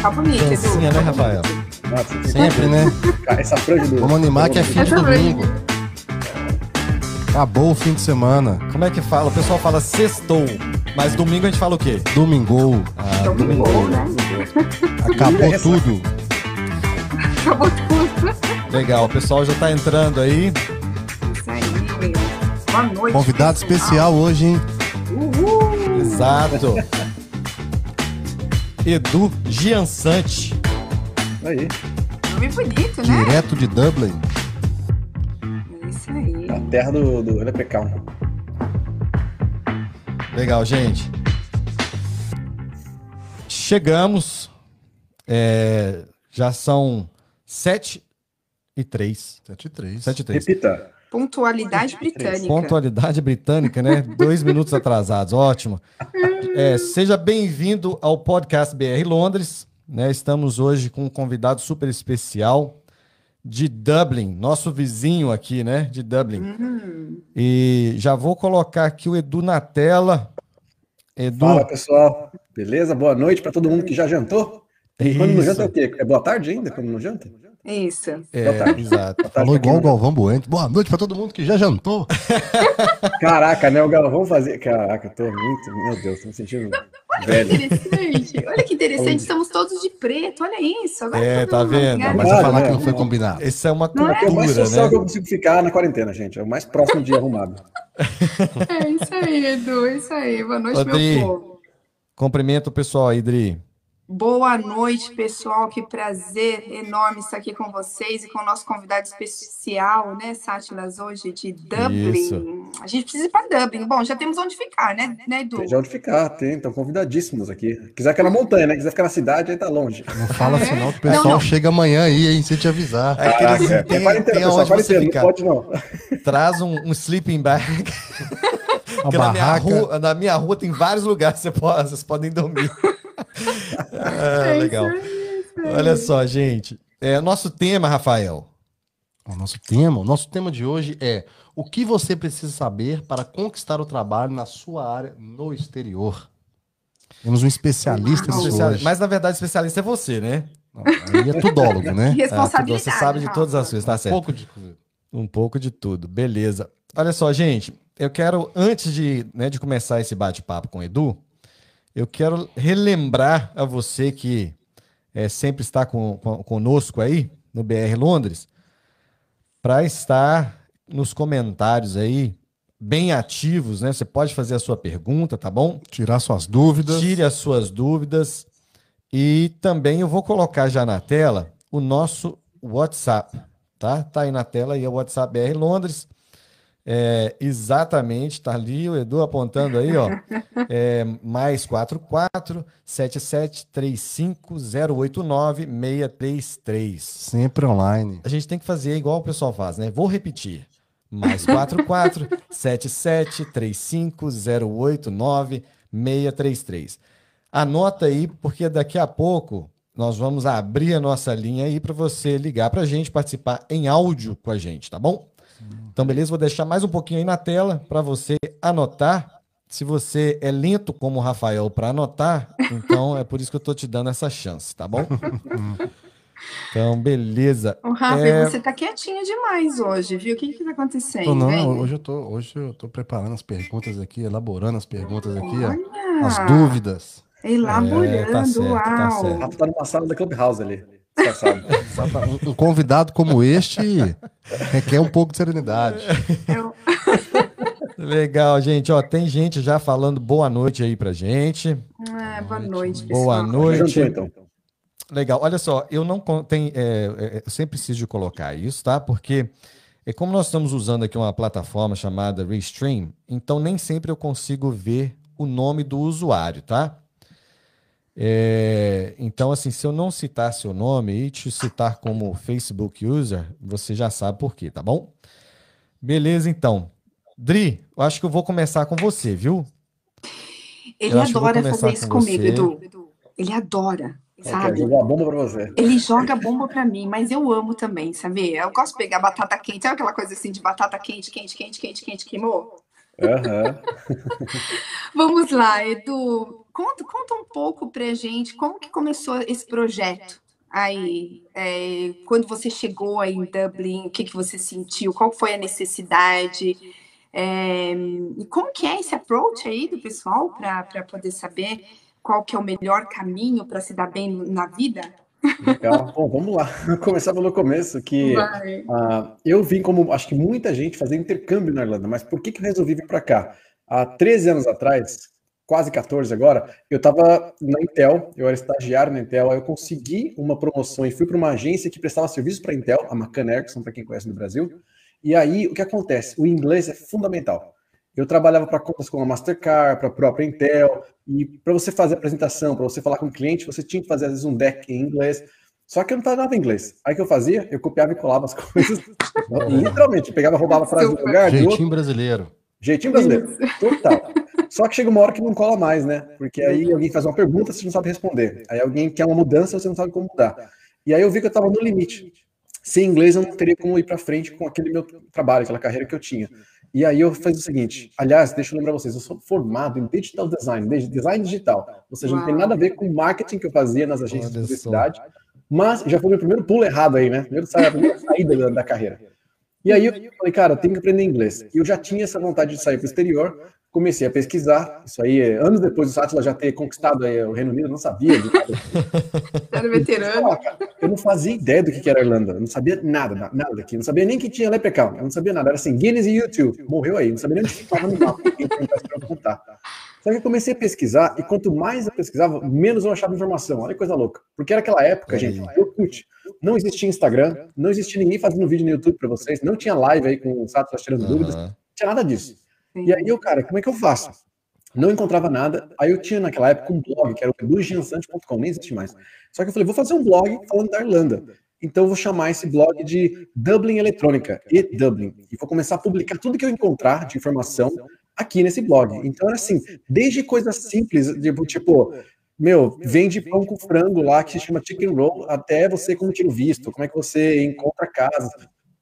Tá bonito, Edu. Dancinha, né, Rafael? Nossa, Sempre, né? essa franja do. Vamos animar que é fim de domingo. Acabou o fim de semana. Como é que fala? O pessoal fala sextou, mas domingo a gente fala o quê? Domingou. Ah, Então, domingo. bom, né? Acabou tudo. Acabou tudo. Legal, o pessoal já tá entrando aí. Isso aí. Boa noite. Convidado pessoal. especial hoje, hein? Uhul. Exato. Edu Giansante. Aí, Nome bonito, né? Direto de Dublin. Isso aí. a terra do, do Leprechaun. Legal, gente. Chegamos. É, já são 7 e 3. 7 e 3. 7 e 3. Repita. Pontualidade britânica. Pontualidade britânica, né? Dois minutos atrasados, ótimo. É, seja bem-vindo ao podcast BR Londres. Né? Estamos hoje com um convidado super especial de Dublin, nosso vizinho aqui, né? De Dublin. Hum, E já vou colocar aqui o Edu na tela. Edu, Fala, pessoal. Beleza? Boa noite pra todo mundo que já jantou. Quando não isso. janta é o quê? É boa tarde ainda? Quando não janta? Isso. É, Boa tarde. exato. Boa tarde Falou igual o Galvão Bueno. Boa noite pra todo mundo que já jantou. Caraca, né? O Galvão fazer. Caraca, eu tô muito. Meu Deus, tô me sentindo velho. Interessante. Olha que interessante. Estamos todos de preto. Olha isso. Agora É, tá vendo? ligado. Mas Claro, falar né? que não foi combinado. Essa é uma Não é? É o mais cultura, social que eu né? consigo ficar na quarentena, gente. É o mais próximo de arrumado. É isso aí, Edu. É isso aí. Boa noite, Adri. meu povo. Cumprimento o pessoal aí, Dri. Boa noite, pessoal. Que prazer enorme estar aqui com vocês e com o nosso convidado especial, né, Sátilas, hoje de Dublin. Isso. A gente precisa ir para Dublin. Bom, já temos onde ficar, né, né Edu? Tem de onde ficar, tem. Estão convidadíssimos aqui. Quiser ficar na montanha, né? Quiser ficar na cidade, aí tá longe. Não fala assim não, que o Não, pessoal não. chega amanhã aí, hein, sem te avisar. É que eles Caraca, é quarentena, têm pessoal, quarentena. Não pode, não. Traz um, um sleeping bag. Porque na minha, barraca. rua, na minha rua tem vários lugares que você pode- vocês podem dormir. Ah, legal. Olha só, gente. É, nosso tema, Rafael. O nosso tema, o nosso tema de hoje é o que você precisa saber para conquistar o trabalho na sua área no exterior. Temos um especialista nisso Especial- hoje. Mas na verdade, especialista é você, né? Não, aí é tudólogo, né? Que responsabilidade. você sabe de todas as coisas, tá Um certo? pouco de... Um pouco de tudo, beleza. Olha só, gente, eu quero, antes de, né, de começar esse bate-papo com o Edu, eu quero relembrar a você que é, sempre está com, com- conosco aí, no BR Londres, para estar nos comentários aí, bem ativos, né? Você pode fazer a sua pergunta, tá bom? Tirar suas dúvidas. Tire as suas dúvidas. E também eu vou colocar já na tela o nosso WhatsApp, tá? Tá aí na tela aí é o WhatsApp BR Londres. É, exatamente, tá ali o Edu apontando aí, ó. É, mais 44 77 35 089 633. Sempre online. A gente tem que fazer igual o pessoal faz, né? Vou repetir. Mais 44 77 35 089 633. Anota aí, porque daqui a pouco nós vamos abrir a nossa linha aí para você ligar para a gente, participar em áudio com a gente, tá bom? Então, beleza? Vou deixar mais um pouquinho aí na tela para você anotar. Se você é lento como o Rafael para anotar, então é por isso que eu tô te dando essa chance, tá bom? Então, beleza. Ô, Rafa, É. você tá quietinho demais hoje, viu? O que que tá acontecendo? Tô, não, hein? hoje eu tô, hoje eu tô preparando as perguntas aqui, elaborando as perguntas aqui, ó. As dúvidas. elaborando, É, tá certo, tá uau. certo. O Rafa tá numa sala da Clubhouse ali. Disfarçado. Um, convidado como este requer um pouco de serenidade. Legal, gente. Ó, tem gente já falando boa noite aí pra gente. Ah, boa noite, pessoal. Boa noite. então. Legal. Olha só, eu não tem, é, é, eu sempre preciso de colocar isso, tá? Porque é como nós estamos usando aqui uma plataforma chamada Restream, então nem sempre eu consigo ver o nome do usuário, tá? É, então, assim, se eu não citar seu nome e te citar como Facebook user, você já sabe por quê, tá bom? Beleza, então. Dri, eu acho que eu vou começar com você, viu? Ele Eu adora fazer isso com comigo, você. Edu. Ele adora, É, sabe? jogar uma bomba pra você. Ele joga bomba pra mim, mas eu amo também, sabe? Eu gosto de pegar batata quente, sabe aquela coisa assim de batata quente, quente, quente, quente, quente, queimou? Aham. Vamos lá, Edu. Conta, conta um pouco pra gente como que começou esse projeto aí. é, quando você chegou aí em Dublin, o que que você sentiu? Qual foi a necessidade? É, e como que é esse approach aí do pessoal para poder saber qual que é o melhor caminho para se dar bem na vida? Legal. Bom, vamos lá. Começar pelo começo, que ah, eu vim como, acho que muita gente fazer intercâmbio na Irlanda, mas por que que eu resolvi vir para cá? Há 13 anos atrás, quase 14 agora, eu estava na Intel, eu era estagiário na Intel, aí eu consegui uma promoção e fui para uma agência que prestava serviço para a Intel, a Macan Erickson, para quem conhece no Brasil. E aí, o que acontece? O inglês é fundamental. Eu trabalhava para contas como a Mastercard, para a própria Intel, e para você fazer apresentação, para você falar com o cliente, você tinha que fazer às vezes um deck em inglês. Só que eu não falava inglês. Aí o que eu fazia? Eu copiava e colava as coisas. Literalmente, pegava, roubava frase Super. lugar, outro. Jeitinho brasileiro. Jeitinho brasileiro. Total. Só que chega uma hora que não cola mais, né? Porque aí alguém faz uma pergunta, você não sabe responder. Aí alguém quer uma mudança, você não sabe como mudar. E aí eu vi que eu estava no limite. Sem inglês eu não teria como ir para frente com aquele meu trabalho, aquela carreira que eu tinha. E aí eu fiz o seguinte, aliás, deixa eu lembrar vocês, eu sou formado em digital design, de- design digital. Ou seja, não tem nada a ver com o marketing que eu fazia nas agências de publicidade. Mas já foi meu primeiro pulo errado aí, né? Primeiro a primeira saída da, da carreira. E aí eu falei, cara, eu tenho que aprender inglês. E eu já tinha essa vontade de sair para o exterior, comecei a pesquisar. Isso aí, é, anos depois do Sátila já ter conquistado aí o Reino Unido, eu não sabia. de. Era veterano. Eu não fazia ideia do que que era Irlanda, eu não sabia nada, na- nada daqui, não sabia nem que tinha Leprechaun, eu não sabia nada, era assim, Guinness e YouTube, morreu aí, não sabia nem onde ficava no mapa, contar. Só que eu comecei a pesquisar, e quanto mais eu pesquisava, menos eu achava informação, olha que coisa louca, porque era aquela época, Olha gente. Orkut, não existia Instagram, não existia ninguém fazendo vídeo no YouTube pra vocês, não tinha live aí com o Sato tirando dúvidas, não tinha nada disso. E aí eu, cara, como é que eu faço? Não encontrava nada. Aí eu tinha naquela época um blog, que era o edugiansante.com, nem existe mais. Só que eu falei, vou fazer um blog falando da Irlanda. Então eu vou chamar esse blog de Dublin Eletrônica, e Dublin. E vou começar a publicar tudo que eu encontrar de informação aqui nesse blog. Então era assim, desde coisas simples, tipo, tipo meu, vende pão com frango lá que se chama chicken roll, até você como tira o visto, como é que você encontra casa.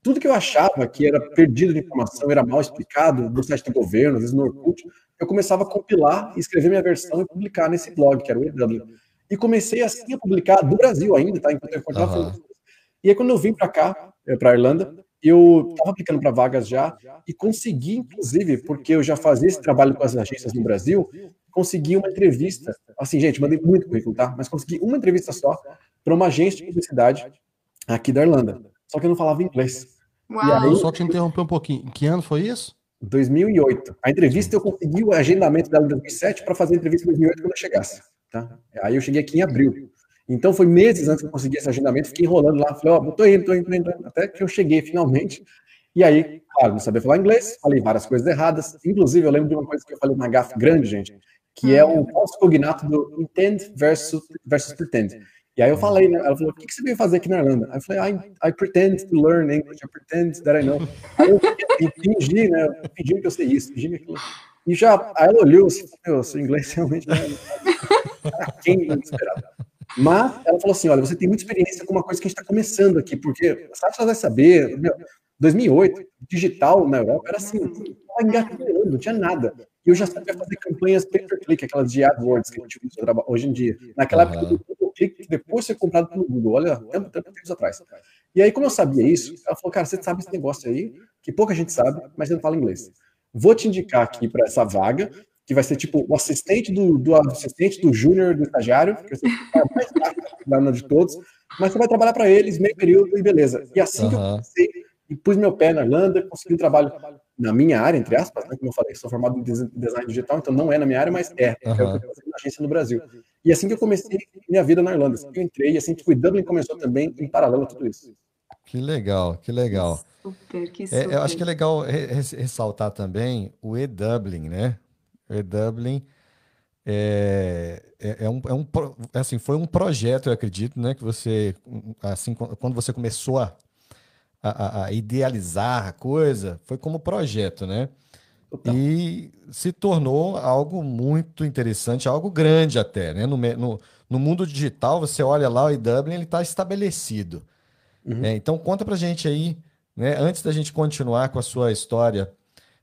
Tudo que eu achava que era perdido de informação, era mal explicado no site do governo, às vezes no Orkut, eu começava a compilar, escrever minha versão e publicar nesse blog, que era o EW. E comecei assim a publicar do Brasil ainda, tá? Enquanto eu continuava coisas. E aí quando eu vim para cá, para Irlanda, eu estava aplicando para vagas já e consegui, inclusive, porque eu já fazia esse trabalho com as agências no Brasil, consegui uma entrevista. Assim, gente, mandei muito currículo, tá? Mas consegui uma entrevista só para uma agência de publicidade aqui da Irlanda. Só que eu não falava inglês. Uau. E aí- Eu só te interromper um pouquinho. Em que ano foi isso? 2008. A entrevista eu consegui o agendamento dela em 2007 para fazer a entrevista em 2008 quando eu chegasse. Tá? Aí eu cheguei aqui em abril. Então foi meses antes que eu consegui esse agendamento, fiquei enrolando lá, falei, ó, tô indo, tô indo, tô indo, até que eu cheguei finalmente. E aí, claro, não sabia falar inglês, falei várias coisas erradas. Inclusive, eu lembro de uma coisa que eu falei na gafe grande, gente, que é o falso cognato do intend versus, versus pretend. E aí eu falei, né? Ela falou, o que que você veio fazer aqui na Irlanda? Aí eu falei, I, I pretend to learn English, I pretend that I know. Aí eu fingi, né? Eu Fingi que eu sei isso, fingi que aquilo. E já, aí ela olhou assim, meu, seu inglês realmente não é quem não esperava. Mas ela falou assim, olha, você tem muita experiência com uma coisa que a gente está começando aqui, porque sabe você vai saber, meu, 2008, digital na Europa era assim, estava engatilhando, não tinha nada. E eu já sabia fazer campanhas pay-per-click, aquelas de AdWords que a gente usa hoje em dia. Naquela época Que depois foi comprado pelo Google, olha, tempo, tempo, tempos atrás. E aí, como eu sabia isso, ela falou, cara, você sabe esse negócio aí, que pouca gente sabe, mas você não fala inglês. Vou te indicar aqui para essa vaga, que vai ser tipo o assistente do, do assistente do júnior do estagiário, que vai ser o mais rápido de todos, mas você vai trabalhar para eles meio período e beleza. E assim que eu comecei e pus meu pé na Irlanda, consegui um trabalho na minha área, entre aspas, né, como eu falei, sou formado em des- design digital, então não é na minha área, mas é, é o que eu fazendo na agência no Brasil. E assim que eu comecei minha vida na Irlanda, assim que eu entrei, e assim que fui Dublin começou também em paralelo a tudo isso. Que legal, que legal. Super, que É, super. eu acho que é legal re- res- ressaltar também o E-Dublin, né? O E-Dublin é, é, é um, é um assim, foi um projeto, eu acredito, né? Que você, assim, qu- quando você começou a, a, a idealizar a coisa, foi como projeto, né? E se tornou algo muito interessante, algo grande até, né? No, no, no mundo digital, você olha lá o E-Dublin, ele está estabelecido. Uhum. É, então conta pra gente aí, né, antes da gente continuar com a sua história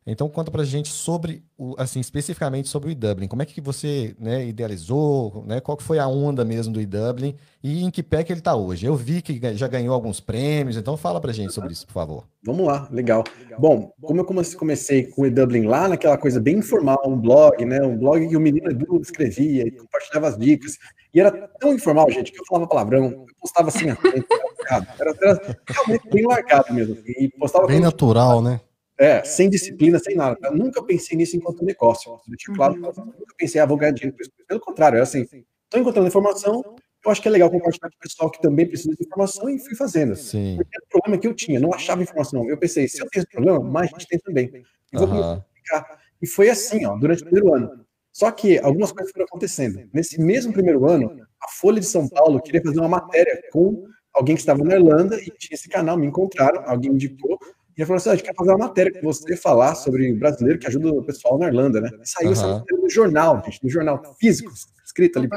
Então conta pra gente sobre o, assim, especificamente sobre o e-Dublin. Como é que você né, idealizou, né? Qual que foi a onda mesmo do e-Dublin e em que pé que ele está hoje? Eu vi que já ganhou alguns prêmios, então fala pra gente sobre isso, por favor. Vamos lá, legal. Bom, como eu comecei com o e-Dublin lá naquela coisa bem informal, um blog, né? Um blog que o menino Edu escrevia e compartilhava as dicas. E era tão informal, gente, que eu falava palavrão, eu postava assim, era, era realmente bem largado mesmo. Assim, e postava bem natural, né? É, sem disciplina, sem nada. Eu nunca pensei nisso enquanto negócio. Eu claro, uhum. nunca pensei, ah, vou ganhar dinheiro. Pelo contrário, é assim, estou encontrando informação, eu acho que é legal compartilhar com o pessoal que também precisa de informação e fui fazendo. Sim. Porque o problema que eu tinha, não achava informação. Eu pensei, se eu tenho esse problema, mais gente tem também. E vou uhum. explicar. E foi assim, ó, durante o primeiro ano. Só que algumas coisas foram acontecendo. Nesse mesmo primeiro ano, a Folha de São Paulo queria fazer uma matéria com alguém que estava na Irlanda e tinha esse canal, me encontraram, alguém indicou, e ele falou assim: ah, a gente quer fazer uma matéria com você falar sobre o brasileiro que ajuda o pessoal na Irlanda, né? E saiu uhum. essa matéria no jornal, gente, no jornal físico, escrito ali,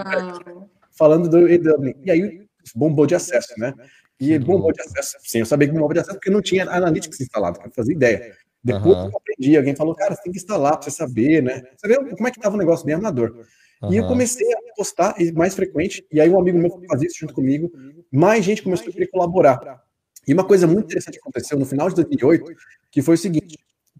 falando do EW. E aí bombou de acesso, né? E bombou de acesso, sim, eu sabia que bombou de acesso porque não tinha Analytics instalado, não fazia ideia. Depois uhum. eu aprendi, alguém falou, cara, você tem que instalar para você saber, né? Você vê como é que tava o negócio bem amador. Uhum. E eu comecei a postar mais frequente, e aí um amigo meu fazia isso junto comigo, mais gente começou a querer colaborar. E uma coisa muito interessante que aconteceu no final de 2008, que foi o seguinte,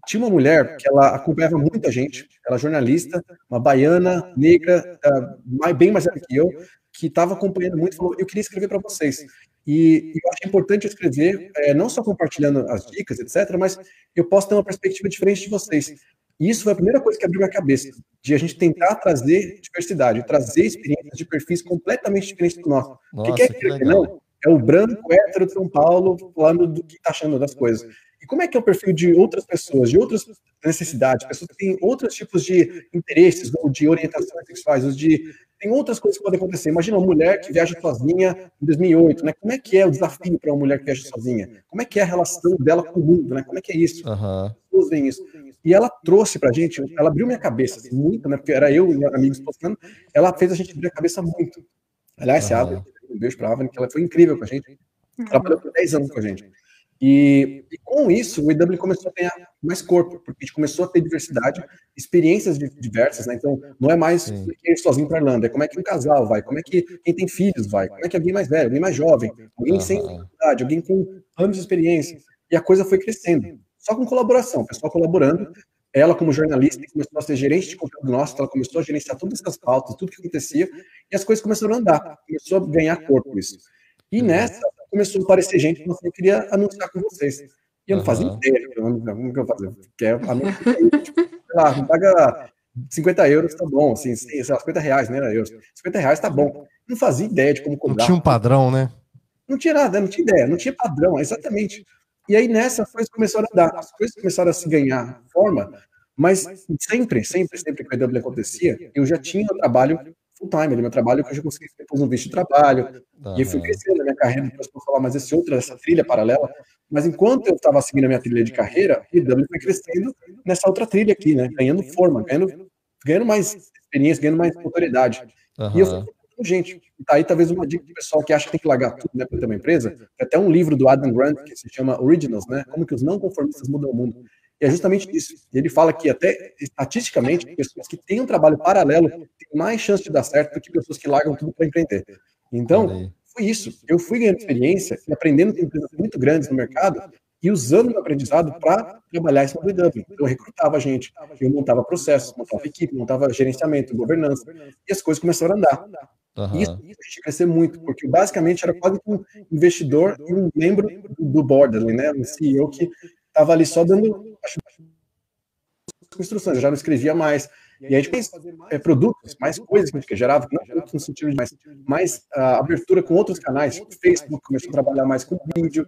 tinha uma mulher que ela acompanhava muita gente, ela é jornalista, uma baiana, negra, uh, bem mais velha que eu, que estava acompanhando muito, falou, eu queria escrever para vocês. E, e, eu acho importante escrever, é, não só compartilhando as dicas, etc., mas eu posso ter uma perspectiva diferente de vocês. E isso foi a primeira coisa que abriu minha cabeça, de a gente tentar trazer diversidade, trazer experiências de perfis completamente diferentes do nosso. Nossa, que, que, é que não? É o branco hétero de São Paulo falando do que está achando das coisas. E como é que é o perfil de outras pessoas, de outras necessidades, pessoas que têm outros tipos de interesses, ou de orientações sexuais, ou de tem outras coisas que podem acontecer. Imagina uma mulher que viaja sozinha em 2008, né? Como é que é o desafio para uma mulher que viaja sozinha? Como é que é a relação dela com o mundo, né? Como é que é isso? Uhum. Pessoas veem isso. E ela trouxe para a gente, ela abriu minha cabeça assim, muito, né? Porque era eu e amigos postando. Ela fez a gente abrir a cabeça muito. Aliás, uhum. se abre um beijo para a Avani, que ela foi incrível com a gente. Uhum. Trabalhou por 10 anos com a gente. E, e, com isso, o EW começou a ganhar mais corpo, porque a gente começou a ter diversidade, experiências diversas, né? Então, não é mais ir sozinho para a Irlanda, é como é que um casal vai, como é que quem tem filhos vai, como é que alguém mais velho, alguém mais jovem, alguém uhum. sem idade, alguém com anos de experiência. E a coisa foi crescendo, só com colaboração, o pessoal colaborando. Ela, como jornalista, começou a ser gerente de conteúdo nosso, ela começou a gerenciar todas essas pautas, tudo que acontecia, e as coisas começaram a andar, começou a ganhar corpo isso. E uhum. nessa, começou a aparecer gente que eu queria anunciar com vocês. E eu não fazia ideia, como que eu fazia? Porque a minha, tipo, sei lá, não paga 50 euros, tá bom, assim, sei lá, 50 reais, né, euros. 50 reais tá bom. Não fazia ideia de como cobrar. Não tinha um padrão, né? Não tinha nada, não tinha ideia, não tinha padrão, exatamente. E aí nessa as coisas começaram a dar, as coisas começaram a se ganhar forma, mas sempre, sempre, sempre que o EW acontecia, eu já tinha o trabalho full time, meu trabalho que eu já consegui depois um visto de trabalho, e aí fui crescendo na minha carreira, depois posso falar mais esse outro, essa trilha paralela, mas enquanto eu estava seguindo a minha trilha de carreira, o EW foi crescendo nessa outra trilha aqui, né, ganhando forma, ganhando, ganhando mais experiência, ganhando mais autoridade. Uhum. E eu fui gente. Tá aí talvez uma dica do pessoal que acha que tem que largar tudo né, para ter uma empresa. Tem até um livro do Adam Grant que se chama Originals, né? Como que os não conformistas mudam o mundo. E é justamente isso. Ele fala que até estatisticamente, pessoas que têm um trabalho paralelo têm mais chance de dar certo do que pessoas que largam tudo para empreender. Então, foi isso. Eu fui ganhando experiência e aprendendo com empresas muito grandes no mercado e usando o aprendizado para trabalhar esse modelo Dublin. Então, eu recrutava gente, eu montava processos, montava equipe, montava gerenciamento, governança, e as coisas começaram a andar. Uhum. Isso, isso a gente crescer muito, porque basicamente era quase um investidor e um membro do board, né, um CEO que estava ali só dando instruções, eu já não escrevia mais. E a gente fez é, produtos, mais coisas que a gente gerava, não produtos no sentido de mais, mais uh, abertura com outros canais. O Facebook começou a trabalhar mais com vídeo,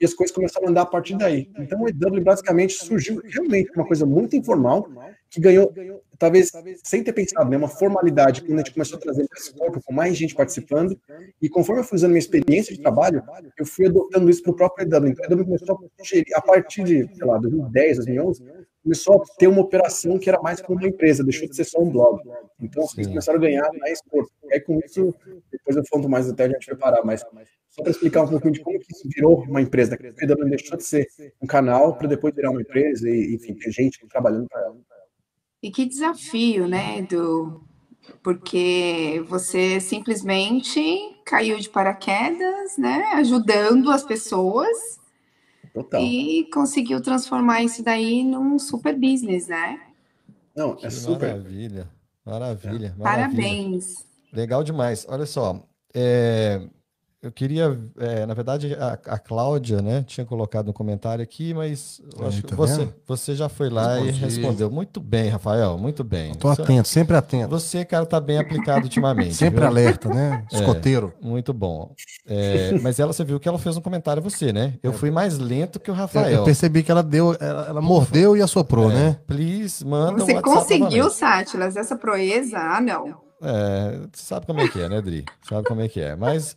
e as coisas começaram a andar a partir daí. Então o EW basicamente surgiu realmente uma coisa muito informal, que ganhou, talvez sem ter pensado, né, uma formalidade, quando a gente começou a trazer esse corpo com mais gente participando, e conforme eu fui usando minha experiência de trabalho, eu fui adotando isso para o próprio EW. Então o EW começou a gerir, a partir de, sei lá, 2010, 2011, começou a ter uma operação que era mais como uma empresa, deixou de ser só um blog. Então, eles começaram a ganhar mais corpo. E aí, com isso, depois eu falo mais até a gente preparar, mas só para explicar um pouquinho de como que isso virou uma empresa, que a não deixou de ser um canal para depois virar uma empresa e, enfim, ter gente trabalhando para ela. E que desafio, né, Edu? Porque você simplesmente caiu de paraquedas, né, ajudando as pessoas Total. e conseguiu transformar isso daí num super business, né? Não, é super. Maravilha, maravilha, maravilha. Parabéns. Legal demais. Olha só, é, eu queria, é, na verdade, a, a Cláudia, né, tinha colocado um comentário aqui, mas eu acho que você, você já foi lá Respondi. e respondeu. Muito bem, Rafael, muito bem. Estou atento, sempre atento. Você, cara, tá bem aplicado ultimamente. sempre viu? alerta, né? É, Escoteiro. É, muito bom. É, mas ela, você viu que ela fez um comentário a você, né? Eu é. fui mais lento que o Rafael. Eu, eu percebi que ela deu, ela, ela mordeu e assoprou, é, né? Please, manda Você um conseguiu, Sátilas, essa proeza? Ah, não. É, sabe como é que é, né, Dri? Sabe como é que é. Mas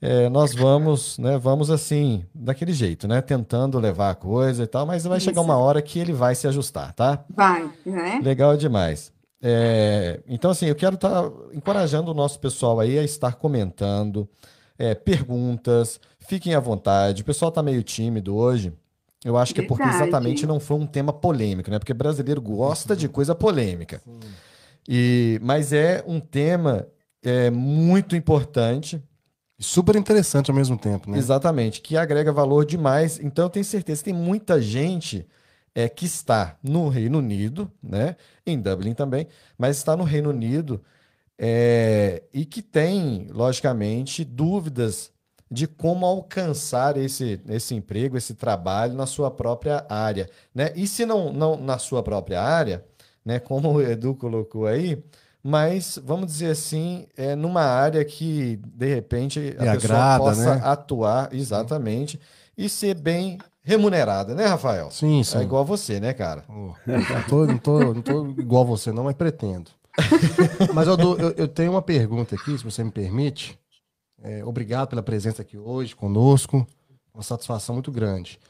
é, nós vamos, né, vamos assim, daquele jeito, né, tentando levar a coisa e tal, mas vai Isso. chegar uma hora que ele vai se ajustar, tá? Vai, né? Legal demais. É, então, assim, eu quero estar tá encorajando o nosso pessoal aí a estar comentando, é, perguntas, fiquem à vontade. O pessoal está meio tímido hoje. Eu acho que Verdade. é porque exatamente não foi um tema polêmico, né? Porque brasileiro gosta de coisa polêmica. E, mas é um tema é, muito importante Super interessante ao mesmo tempo, né? Exatamente, que agrega valor demais. Então, eu tenho certeza que tem muita gente é, que está no Reino Unido, né? Em Dublin também, mas está no Reino Unido é, e que tem, logicamente, dúvidas de como alcançar esse, esse emprego, esse trabalho na sua própria área, né? E se não, não na sua própria área, né? Como o Edu colocou aí, mas vamos dizer assim, é numa área que de repente a pessoa agrada, possa né? atuar exatamente e ser bem remunerada, né, Rafael? Sim, sim. É igual você, né, cara? Oh, não, tô, não, tô, não tô igual você, não, mas pretendo. mas eu, eu, eu, tenho uma pergunta aqui, se você me permite. É, obrigado pela presença aqui hoje conosco. Uma satisfação muito grande.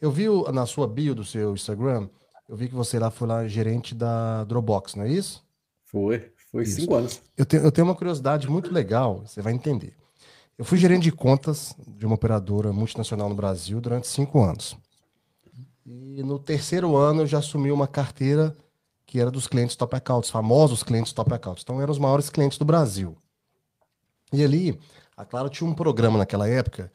Eu vi na sua bio do seu Instagram, eu vi que você lá foi lá gerente da Dropbox, não é isso? Foi. Foi Isso. cinco anos. Eu tenho, eu tenho uma curiosidade muito legal, você vai entender. Eu fui gerente de contas de uma operadora multinacional no Brasil durante cinco anos. E no terceiro ano eu já assumi uma carteira que era dos clientes top accounts, famosos clientes top accounts. Então eram os maiores clientes do Brasil. E ali, a Claro tinha um programa naquela época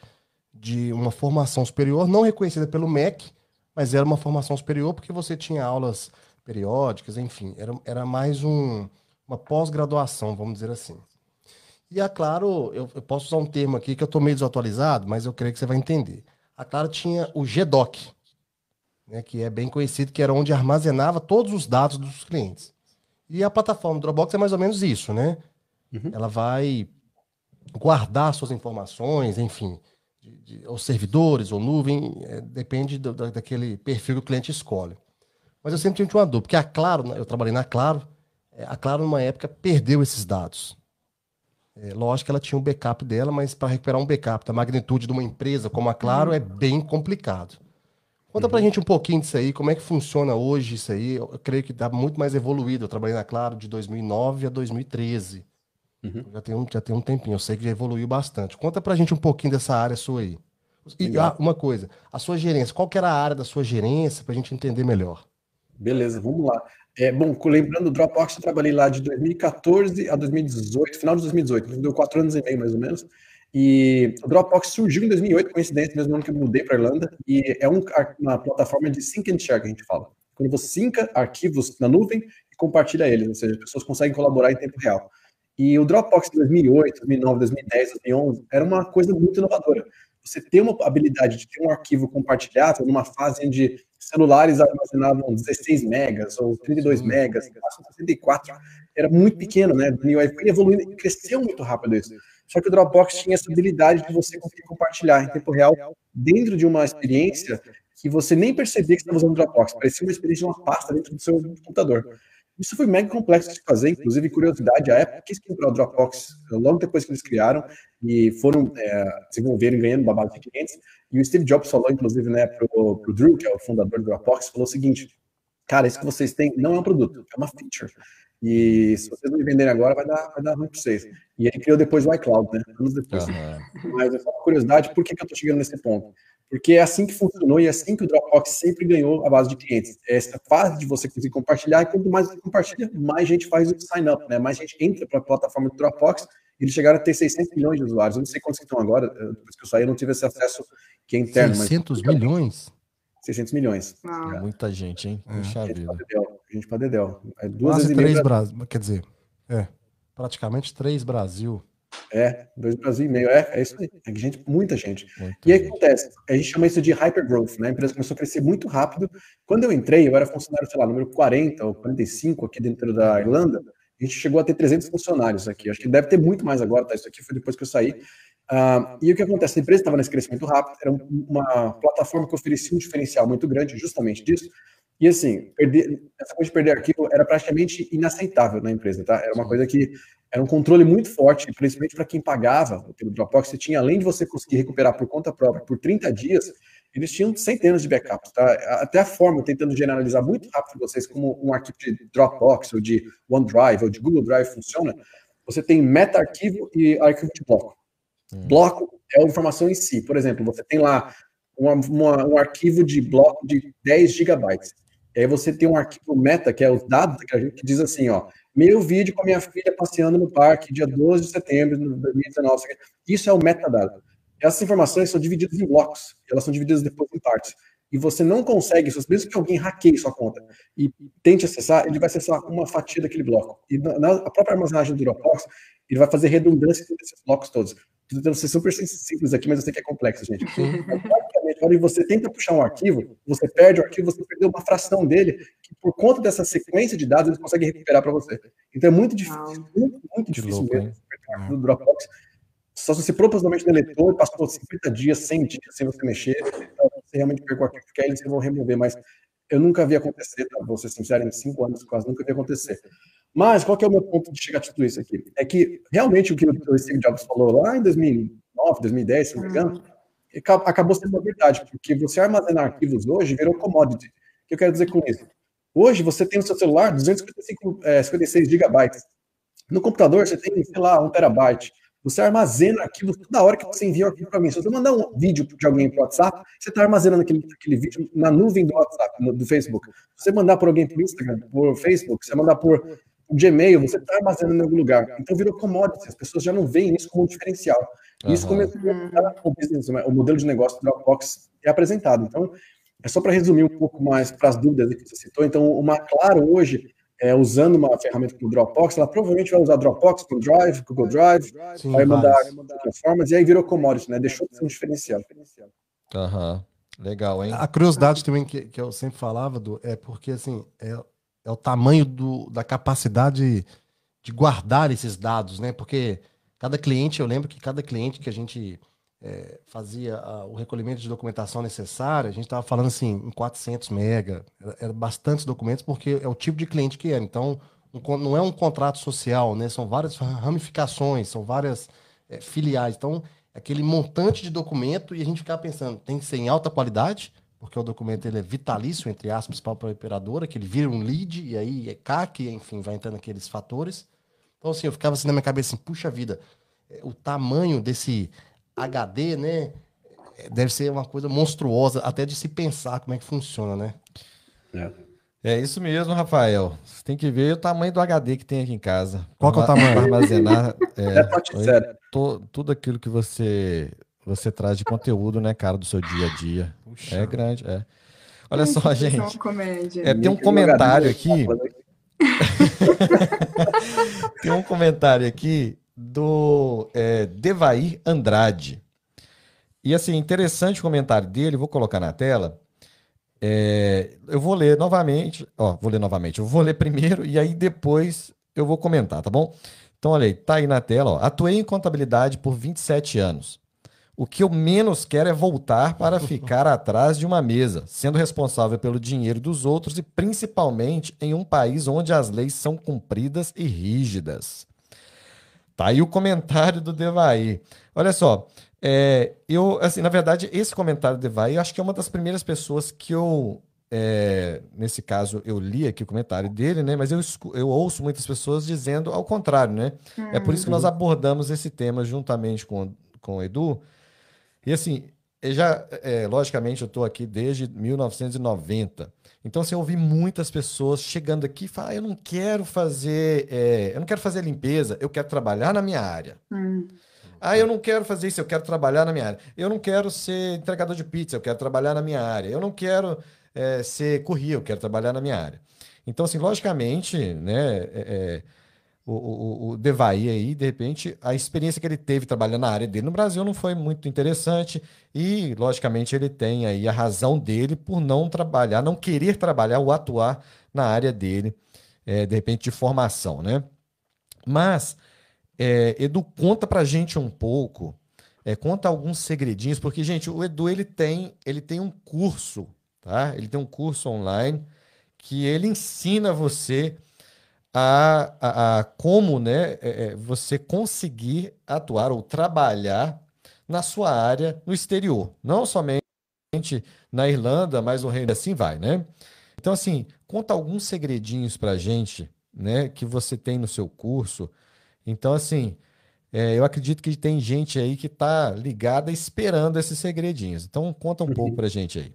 de uma formação superior, não reconhecida pelo MEC, mas era uma formação superior porque você tinha aulas periódicas, enfim, era, era mais um, uma pós-graduação, vamos dizer assim. E a Claro, eu, eu, posso usar um termo aqui que eu estou meio desatualizado, mas eu creio que você vai entender. A Claro tinha o GDoc, né, que é bem conhecido, que era onde armazenava todos os dados dos clientes. E a plataforma Dropbox é mais ou menos isso, né? Uhum. Ela vai guardar suas informações, enfim, de, de, ou servidores ou nuvem, é, depende do, da, daquele perfil que o cliente escolhe. Mas eu sempre tinha uma dúvida, porque a Claro, né, eu trabalhei na Claro, a Claro, numa época, perdeu esses dados. É, lógico que ela tinha um backup dela, mas para recuperar um backup da magnitude de uma empresa como a Claro uhum. é bem complicado. Conta uhum. pra gente um pouquinho disso aí, como é que funciona hoje isso aí. Eu, creio que está muito mais evoluído. Eu trabalhei na Claro de 2009 a 2013. Uhum. Já, tem um, já tem um tempinho, eu sei que já evoluiu bastante. Conta pra gente um pouquinho dessa área sua aí. E ah, uma coisa, a sua gerência, qual que era a área da sua gerência, pra gente entender melhor? Beleza, vamos lá. É, bom, lembrando, o Dropbox eu trabalhei lá de 2014 a 2018, final de 2018, deu quatro anos e meio mais ou menos. E o Dropbox surgiu em 2008, coincidência, mesmo ano que eu mudei para Irlanda, e é um, uma plataforma de sync and share que a gente fala. Quando você synca arquivos na nuvem e compartilha eles, ou seja, as pessoas conseguem colaborar em tempo real. E o Dropbox de 2008, 2009, 2010, 2011 era uma coisa muito inovadora. Você tem uma habilidade de ter um arquivo compartilhado numa fase onde celulares armazenavam 16 megas ou 32 megas, 64, era muito pequeno, né? E foi evoluindo e cresceu muito rápido isso. Só que o Dropbox tinha essa habilidade de você conseguir compartilhar em tempo real dentro de uma experiência que você nem percebia que estava usando o Dropbox, parecia uma experiência de uma pasta dentro do seu computador. Isso foi mega complexo de fazer, inclusive, curiosidade, a Apple quis comprar o Dropbox logo depois que eles criaram e foram é, desenvolverem ganhando babado de clientes. E o Steve Jobs falou, inclusive, né, pro, pro Drew, que é o fundador do Dropbox, falou o seguinte, cara, isso que vocês têm não é um produto, é uma feature. E se vocês não me venderem agora, vai dar, vai dar ruim para vocês. E ele criou depois o iCloud, né? Anos depois. Uhum. Mas é só uma curiosidade, por que, que eu estou chegando nesse ponto? Porque é assim que funcionou e é assim que o Dropbox sempre ganhou a base de clientes. É essa fase de você conseguir compartilhar, e quanto mais você compartilha, mais gente faz o sign up, né? Mais gente entra para a plataforma do Dropbox. Eles chegaram a ter 600 milhões de usuários. Eu não sei quantos estão agora, depois que eu saí, eu não tive esse acesso que é interno. 600 mas... milhões? 600 milhões. Ah. Muita gente, hein? É. Puxa gente vida. Dedéu, gente para Dedéu. É duas Quase três Brasil. Quer dizer, é, praticamente três Brasil. É, dois Brasil e meio. É, é isso aí. É gente, muita gente. Muito e aí o que acontece? A gente chama isso de hypergrowth, né? A empresa começou a crescer muito rápido. Quando eu entrei, eu era funcionário, sei lá, número 40 ou 45 aqui dentro da Irlanda. A gente chegou a ter 300 funcionários aqui. Acho que deve ter muito mais agora, tá? Isso aqui foi depois que eu saí. Uh, e o que acontece? A empresa estava nesse crescimento rápido, era uma plataforma que oferecia um diferencial muito grande, justamente disso. E assim, perder, essa coisa de perder arquivo era praticamente inaceitável na empresa, tá? Era uma coisa que era um controle muito forte, principalmente para quem pagava pelo Dropbox. Você tinha, além de você conseguir recuperar por conta própria por 30 dias, eles tinham centenas de backups, tá? Até a forma, tentando generalizar muito rápido vocês como um arquivo de Dropbox, ou de OneDrive, ou de Google Drive funciona, você tem meta-arquivo e arquivo de bloco. Hum. Bloco é a informação em si. Por exemplo, você tem lá uma, uma, um arquivo de bloco de 10 gigabytes. E aí você tem um arquivo meta, que é os dados que, a gente, que diz assim, ó, meu vídeo com a minha filha passeando no parque, dia 12 de setembro de 2019. Isso é o metadado. Essas informações são divididas em blocos, elas são divididas depois em partes. E você não consegue, mesmo que alguém hackeie sua conta e tente acessar, ele vai acessar uma fatia daquele bloco. E na, na própria armazenagem do Dropbox, ele vai fazer redundância desses blocos todos. Estou tentando ser super simples aqui, mas eu sei que é complexo, gente. quando você tenta puxar um arquivo, você perde o arquivo, você perdeu uma fração dele, que por conta dessa sequência de dados, ele consegue recuperar para você. Então é muito difícil, muito, muito difícil louco, mesmo do Dropbox. Só se você propositalmente deletou e passou 50 dias, 100 dias sem você mexer, então você realmente pegou o arquivo, porque aí eles vão remover, mas eu nunca vi acontecer, tá? vou ser sincero, em cinco anos quase nunca vi acontecer. Mas qual que é o meu ponto de chegar a tudo isso aqui? É que realmente o que o Steve Jobs falou lá em 2009, 2010, se não me engano, acabou sendo uma verdade, porque você armazenar arquivos hoje virou commodity. O que eu quero dizer com isso? Hoje você tem no seu celular 256 é, gigabytes. No computador você tem, sei lá, um terabyte. Você armazena arquivos toda hora que você envia um arquivo para mim. Se você mandar um vídeo de alguém para o WhatsApp, você está armazenando aquele, aquele vídeo na nuvem do WhatsApp, no, do Facebook. Se você mandar por alguém por Instagram, por Facebook, se você mandar por Gmail, você está armazenando em algum lugar. Então virou commodity, as pessoas já não veem isso como um diferencial. E isso começou a o business, né? o modelo de negócio do Dropbox é apresentado. Então, é só para resumir um pouco mais para as dúvidas que você citou. Então, uma Claro hoje, é, usando uma ferramenta como Dropbox, ela provavelmente vai usar Dropbox, Google Drive, Google Drive, Sim, vai mandar plataformas, e aí virou commodity, né? Deixou de ser um diferencial. Aham. Uhum. Legal, hein? A curiosidade também que, que eu sempre falava, do, é porque, assim, é, é o tamanho do, da capacidade de guardar esses dados, né? Porque cada cliente, eu lembro que cada cliente que a gente é, fazia a, o recolhimento de documentação necessária, a gente estava falando assim, em 400 mega, era, era bastantes documentos, porque é o tipo de cliente que era. Então, um, não é um contrato social, né? São várias ramificações, são várias é, filiais. Então, é aquele montante de documento e a gente ficava pensando, tem que ser em alta qualidade, porque o documento ele é vitalício, entre aspas, para a operadora, que ele vira um lead, e aí é CAC, enfim, vai entrando aqueles fatores. Então, assim, eu ficava assim na minha cabeça, assim, puxa vida, é, o tamanho desse HD, né, é, deve ser uma coisa monstruosa, até de se pensar como é que funciona, né? É. É isso mesmo, Rafael. Você tem que ver o tamanho do HD que tem aqui em casa. Qual é o tamanho? Para armazenar é, é, to, tudo aquilo que você você traz de conteúdo, né, cara, do seu dia a dia. Puxa. É grande, é. Olha só, gente. É, tem um comentário aqui. tem um comentário aqui do é, Devair Andrade. E assim, interessante o comentário dele, vou colocar na tela. É, eu vou ler novamente, ó, vou ler novamente. Eu vou ler primeiro e aí depois eu vou comentar, tá bom? Então, olha aí, tá aí na tela, ó. Atuei em contabilidade por 27 anos. O que eu menos quero é voltar para ficar atrás de uma mesa, sendo responsável pelo dinheiro dos outros e principalmente em um país onde as leis são cumpridas e rígidas. Tá aí o comentário do Devaí. Olha só, é, eu, assim, na verdade, esse comentário do Devaí, eu acho que é uma das primeiras pessoas que eu é, nesse caso, eu li aqui o comentário dele, né? Mas eu, eu ouço muitas pessoas dizendo ao contrário, né? É por isso que nós uhum. abordamos esse tema juntamente com, com o Edu. E assim, já, é, logicamente, eu estou aqui desde 1990. Então, assim, eu ouvi muitas pessoas chegando aqui e falar, ah, eu não quero fazer, é, eu não quero fazer limpeza, eu quero trabalhar na minha área. Hum. Ah, eu não quero fazer isso, eu quero trabalhar na minha área. Eu não quero ser entregador de pizza, eu quero trabalhar na minha área. Eu não quero é, ser courier, eu quero trabalhar na minha área. Então, assim, logicamente, né, é, é o, o, o Devaí aí, de repente, a experiência que ele teve trabalhando na área dele no Brasil não foi muito interessante e, logicamente, ele tem aí a razão dele por não trabalhar, não querer trabalhar ou atuar na área dele, é, de repente, de formação, né? Mas, é, Edu, conta pra gente um pouco, é, conta alguns segredinhos, porque, gente, o Edu, ele tem, ele tem um curso, tá? Ele tem um curso online que ele ensina você a, a, a como né, é, é, você conseguir atuar ou trabalhar na sua área no exterior. Não somente na Irlanda, mas no Reino assim vai, né? Então, assim, conta alguns segredinhos para a gente, né, que você tem no seu curso. Então, assim, é, eu acredito que tem gente aí que está ligada esperando esses segredinhos. Então, conta um pouco para a gente aí.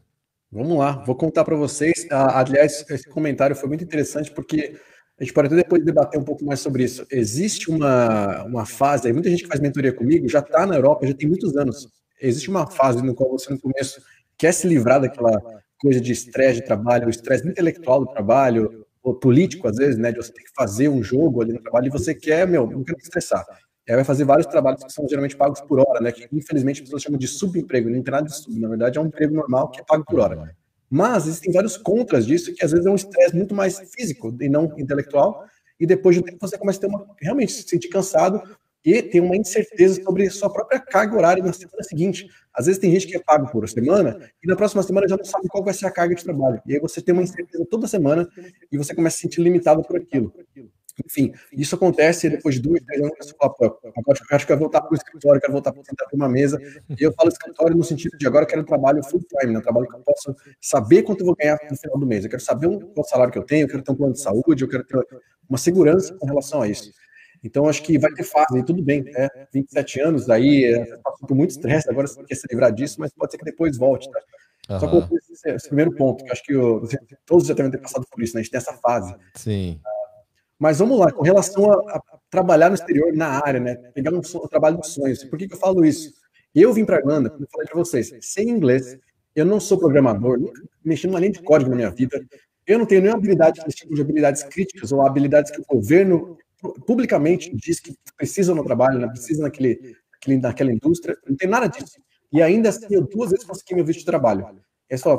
Vamos lá, vou contar para vocês. Ah, aliás, esse comentário foi muito interessante porque a gente pode até depois debater um pouco mais sobre isso. Existe uma, uma fase, muita gente que faz mentoria comigo já está na Europa, já tem muitos anos. Existe uma fase no qual você no começo quer se livrar daquela coisa de estresse de trabalho, estresse intelectual do trabalho, político às vezes, né, de você ter que fazer um jogo ali no trabalho e você quer, meu, não quero me estressar. Aí vai fazer vários trabalhos que são geralmente pagos por hora, né, que infelizmente as pessoas chamam de subemprego, não tem nada de sub, na verdade é um emprego normal que é pago por hora. Mas existem vários contras disso, que às vezes é um estresse muito mais físico e não intelectual, e depois de um tempo você começa a ter uma, realmente se sentir cansado e ter uma incerteza sobre sua própria carga horária na semana seguinte. Às vezes tem gente que é pago por semana e na próxima semana já não sabe qual vai ser a carga de trabalho. E aí você tem uma incerteza toda semana e você começa a se sentir limitado por aquilo. Enfim, isso acontece depois de duas, três anos, você fala, pô, agora eu acho que eu voltar para o escritório, quero voltar para sentar para uma mesa. E eu falo escritório no sentido de agora eu quero um trabalho full time, né? um trabalho que eu possa saber quanto eu vou ganhar no final do mês. Eu quero saber qual salário que eu tenho, eu quero ter um plano de saúde, eu quero ter uma segurança com relação a isso. Então, acho que vai ter fase, tudo bem, né? 27 anos, daí é, passou por muito estresse, agora você quer se livrar disso, mas pode ser que depois volte, tá? Uhum. Só que esse, esse, primeiro ponto, que acho que eu, todos já devem ter passado por isso, né? A gente tem essa fase. Sim. Mas vamos lá, com relação a, a trabalhar no exterior na área, né? Pegar um, um trabalho de sonhos. Por que, que eu falo isso? Eu vim para a Irlanda, como eu falei para vocês, sem inglês, eu não sou programador, nunca mexi numa linha de código na minha vida, eu não tenho nenhuma habilidade, esse tipo de habilidades críticas ou habilidades que o governo publicamente diz que precisam no trabalho, né? precisam naquele, naquela indústria, não tem nada disso. E ainda assim, eu duas vezes consegui meu visto de trabalho.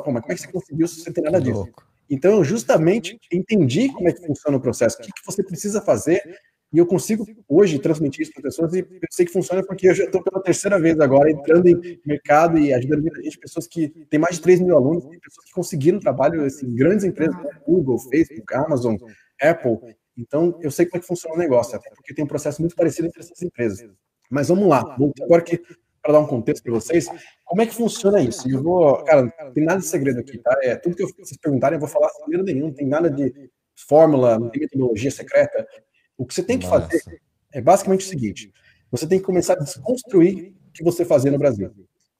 Pô, mas como é que você conseguiu se você tem nada disso? Então, eu justamente entendi como é que funciona o processo, o que, que você precisa fazer, e eu consigo hoje transmitir isso para pessoas, e eu sei que funciona porque eu já estou pela terceira vez agora entrando em mercado e ajudando muita gente, pessoas que têm mais de 3 mil alunos, pessoas que conseguiram trabalho assim, em grandes empresas, como Google, Facebook, Amazon, Apple. Então, eu sei como é que funciona o negócio, até porque tem um processo muito parecido entre essas empresas. Mas vamos lá, agora que para dar um contexto para vocês, como é que funciona isso? Eu vou, cara, não tem nada de segredo aqui, tá? É tudo que eu, vocês perguntarem, eu vou falar sem segredo nenhum, não tem nada de fórmula, não tem metodologia secreta. O que você tem que Nossa. fazer é basicamente o seguinte: você tem que começar a desconstruir o que você fazia no Brasil.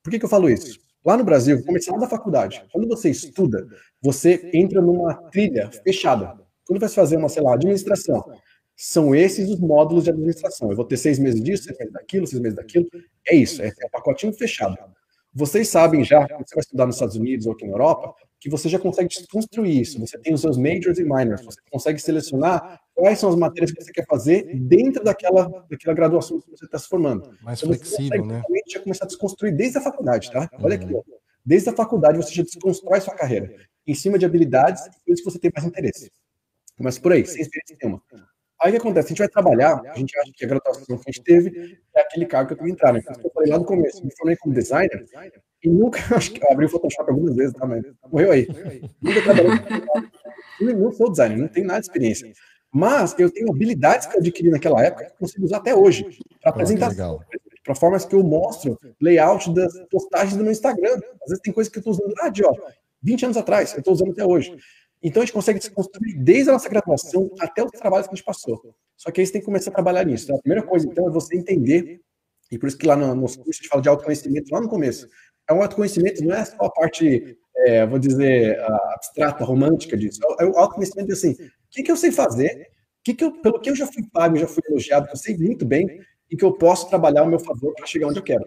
Por que, que eu falo isso? Lá no Brasil, começar da faculdade, quando você estuda, você entra numa trilha fechada. Quando você fazer uma, sei lá, administração, são esses os módulos de administração. Eu vou ter seis meses disso, seis meses daquilo, seis meses daquilo. É isso, é, é um pacotinho fechado. Vocês sabem já, quando você vai estudar nos Estados Unidos ou aqui na Europa, que você já consegue desconstruir isso. Você tem os seus majors e minors. Você consegue selecionar quais são as matérias que você quer fazer dentro daquela, daquela graduação que você está se formando. Mais então, flexível, né? já começar a desconstruir desde a faculdade, tá? Olha aqui, uhum. desde a faculdade você já desconstrói sua carreira em cima de habilidades e coisas que você tem mais interesse. Mas por aí, sem experiência nenhuma. Aí o que acontece? A gente vai trabalhar, a gente acha que a graduação que a gente teve é aquele cargo que eu tenho que entrar, né? Eu falei lá no começo, me formei como designer e nunca, acho que abri o Photoshop algumas vezes, tá? Mas morreu aí. Nunca trabalhei não sou designer, não tenho nada de experiência. Mas eu tenho habilidades que eu adquiri naquela época que eu consigo usar até hoje para apresentação. Para formas que eu mostro layout das postagens do meu Instagram. Às vezes tem coisa que eu estou usando. Ah, de, ó, 20 anos atrás, eu estou usando até hoje. Então a gente consegue desconstruir desde a nossa graduação até os trabalhos que a gente passou. Só que aí você tem que começar a trabalhar nisso. Tá? A primeira coisa, então, é você entender, e por isso que lá no, nos cursos a gente fala de autoconhecimento lá no começo. É um autoconhecimento, não é só a parte, é, vou dizer, abstrata, romântica disso. É o autoconhecimento assim, o que, que eu sei fazer, que que eu, pelo que eu já fui pago, já fui elogiado, que eu sei muito bem, e que eu posso trabalhar ao meu favor para chegar onde eu quero.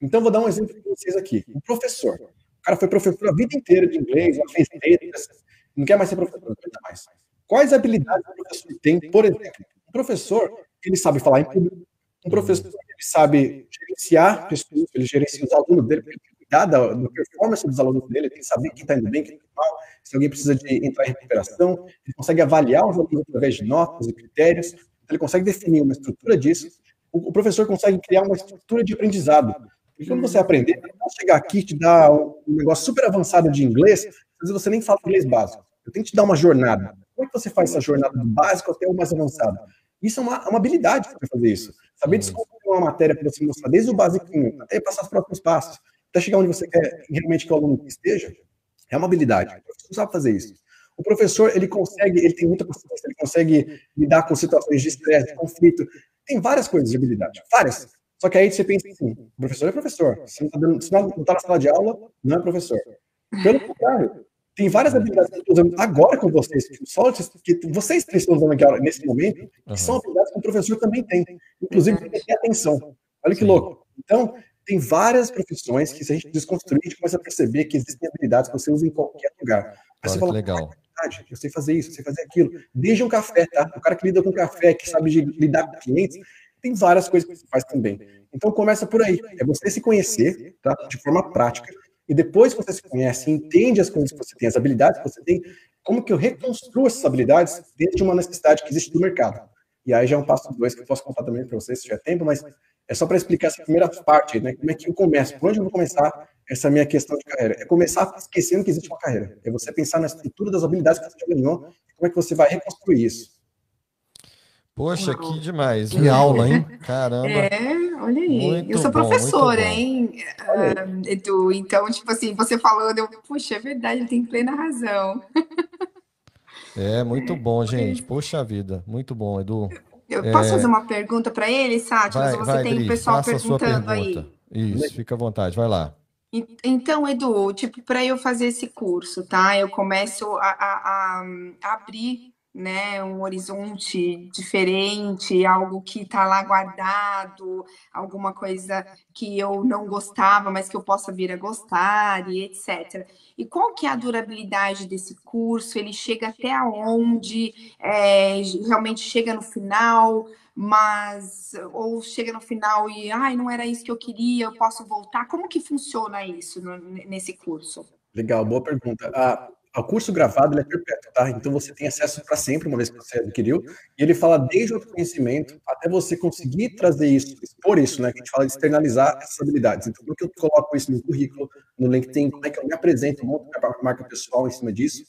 Então, vou dar um exemplo para vocês aqui. Um professor. O cara foi professor a vida inteira de inglês, fez letras, não quer mais ser professor, não aguenta mais. Quais habilidades o professor tem? Por exemplo, um professor, ele sabe falar em público, um professor, ele sabe gerenciar pessoas, ele gerencia os alunos dele, ele cuidar da, performance dos alunos dele, tem que saber quem está indo bem, quem está mal, se alguém precisa de entrar em recuperação, ele consegue avaliar os alunos através de notas e critérios, ele consegue definir uma estrutura disso, o, professor consegue criar uma estrutura de aprendizado. Porque quando você aprender, não chegar aqui e te dar um negócio super avançado de inglês, vezes você nem fala inglês básico. Eu tenho que te dar uma jornada. Como é que você faz essa jornada do básico até o mais avançado? Isso é uma, é uma habilidade para fazer isso. Saber descobrir uma matéria para você mostrar desde o basiquinho até passar os próximos passos, até chegar onde você quer realmente que o aluno esteja, é uma habilidade. O professor sabe fazer isso. O professor, ele consegue, ele tem muita paciência, ele consegue lidar com situações de estresse, de conflito. Tem várias coisas de habilidade, várias. Só que aí você pensa assim, o professor é professor. Se não está tá na sala de aula, não é professor. Pelo contrário, tem várias habilidades que eu estou usando agora com vocês, só que vocês estão usando aqui nesse momento, que uhum. são habilidades que o professor também tem. Inclusive, tem que ter atenção. Olha que Sim. louco. Então, tem várias profissões que, se a gente desconstruir, a gente começa a perceber que existem habilidades que você usa em qualquer lugar. Aí você fala, legal. Eu sei fazer isso, eu sei fazer aquilo. Desde um café, tá? O cara que lida com café, que sabe lidar com clientes, tem várias coisas que você faz também. Então começa por aí. É você se conhecer, tá? De forma prática e depois que você se conhece, entende as coisas que você tem, as habilidades que você tem, como que eu reconstruo essas habilidades dentro de uma necessidade que existe do mercado. E aí já é um passo dois que eu posso contar também para vocês, se tiver tempo, mas é só para explicar essa primeira parte, né? Como é que eu começo, por onde eu vou começar essa minha questão de carreira? É começar esquecendo que existe uma carreira. É você pensar na estrutura das habilidades que você já ganhou, como é que você vai reconstruir isso. Poxa, que demais. Que aula, hein? Caramba. É, olha aí. Muito eu sou bom, professora, hein, uh, Edu? Então, tipo assim, você falando, eu, puxa, é verdade, ele tem plena razão. É, muito bom, gente. Poxa vida, muito bom, Edu. Eu posso é... fazer uma pergunta para ele, Sátia? Vai, você vai, tem Dri, pessoal perguntando aí. Isso, fica à vontade, vai lá. Então, Edu, tipo, para eu fazer esse curso, tá? Eu começo a, a, a abrir né, um horizonte diferente, algo que está lá guardado, alguma coisa que eu não gostava, mas que eu possa vir a gostar e etc. E qual que é a durabilidade desse curso? Ele chega até onde? É, realmente chega no final, mas ou chega no final e ai, não era isso que eu queria, eu posso voltar? Como que funciona isso no, nesse curso? Legal, boa pergunta. Ah, o curso gravado é perpétuo, tá? Então você tem acesso para sempre, uma vez que você adquiriu. E ele fala desde o autoconhecimento até você conseguir trazer isso, expor isso, né? Que a gente fala de externalizar essas habilidades. Então, como que eu coloco isso no currículo, no LinkedIn, como é que eu me apresento, monto minha marca pessoal em cima disso,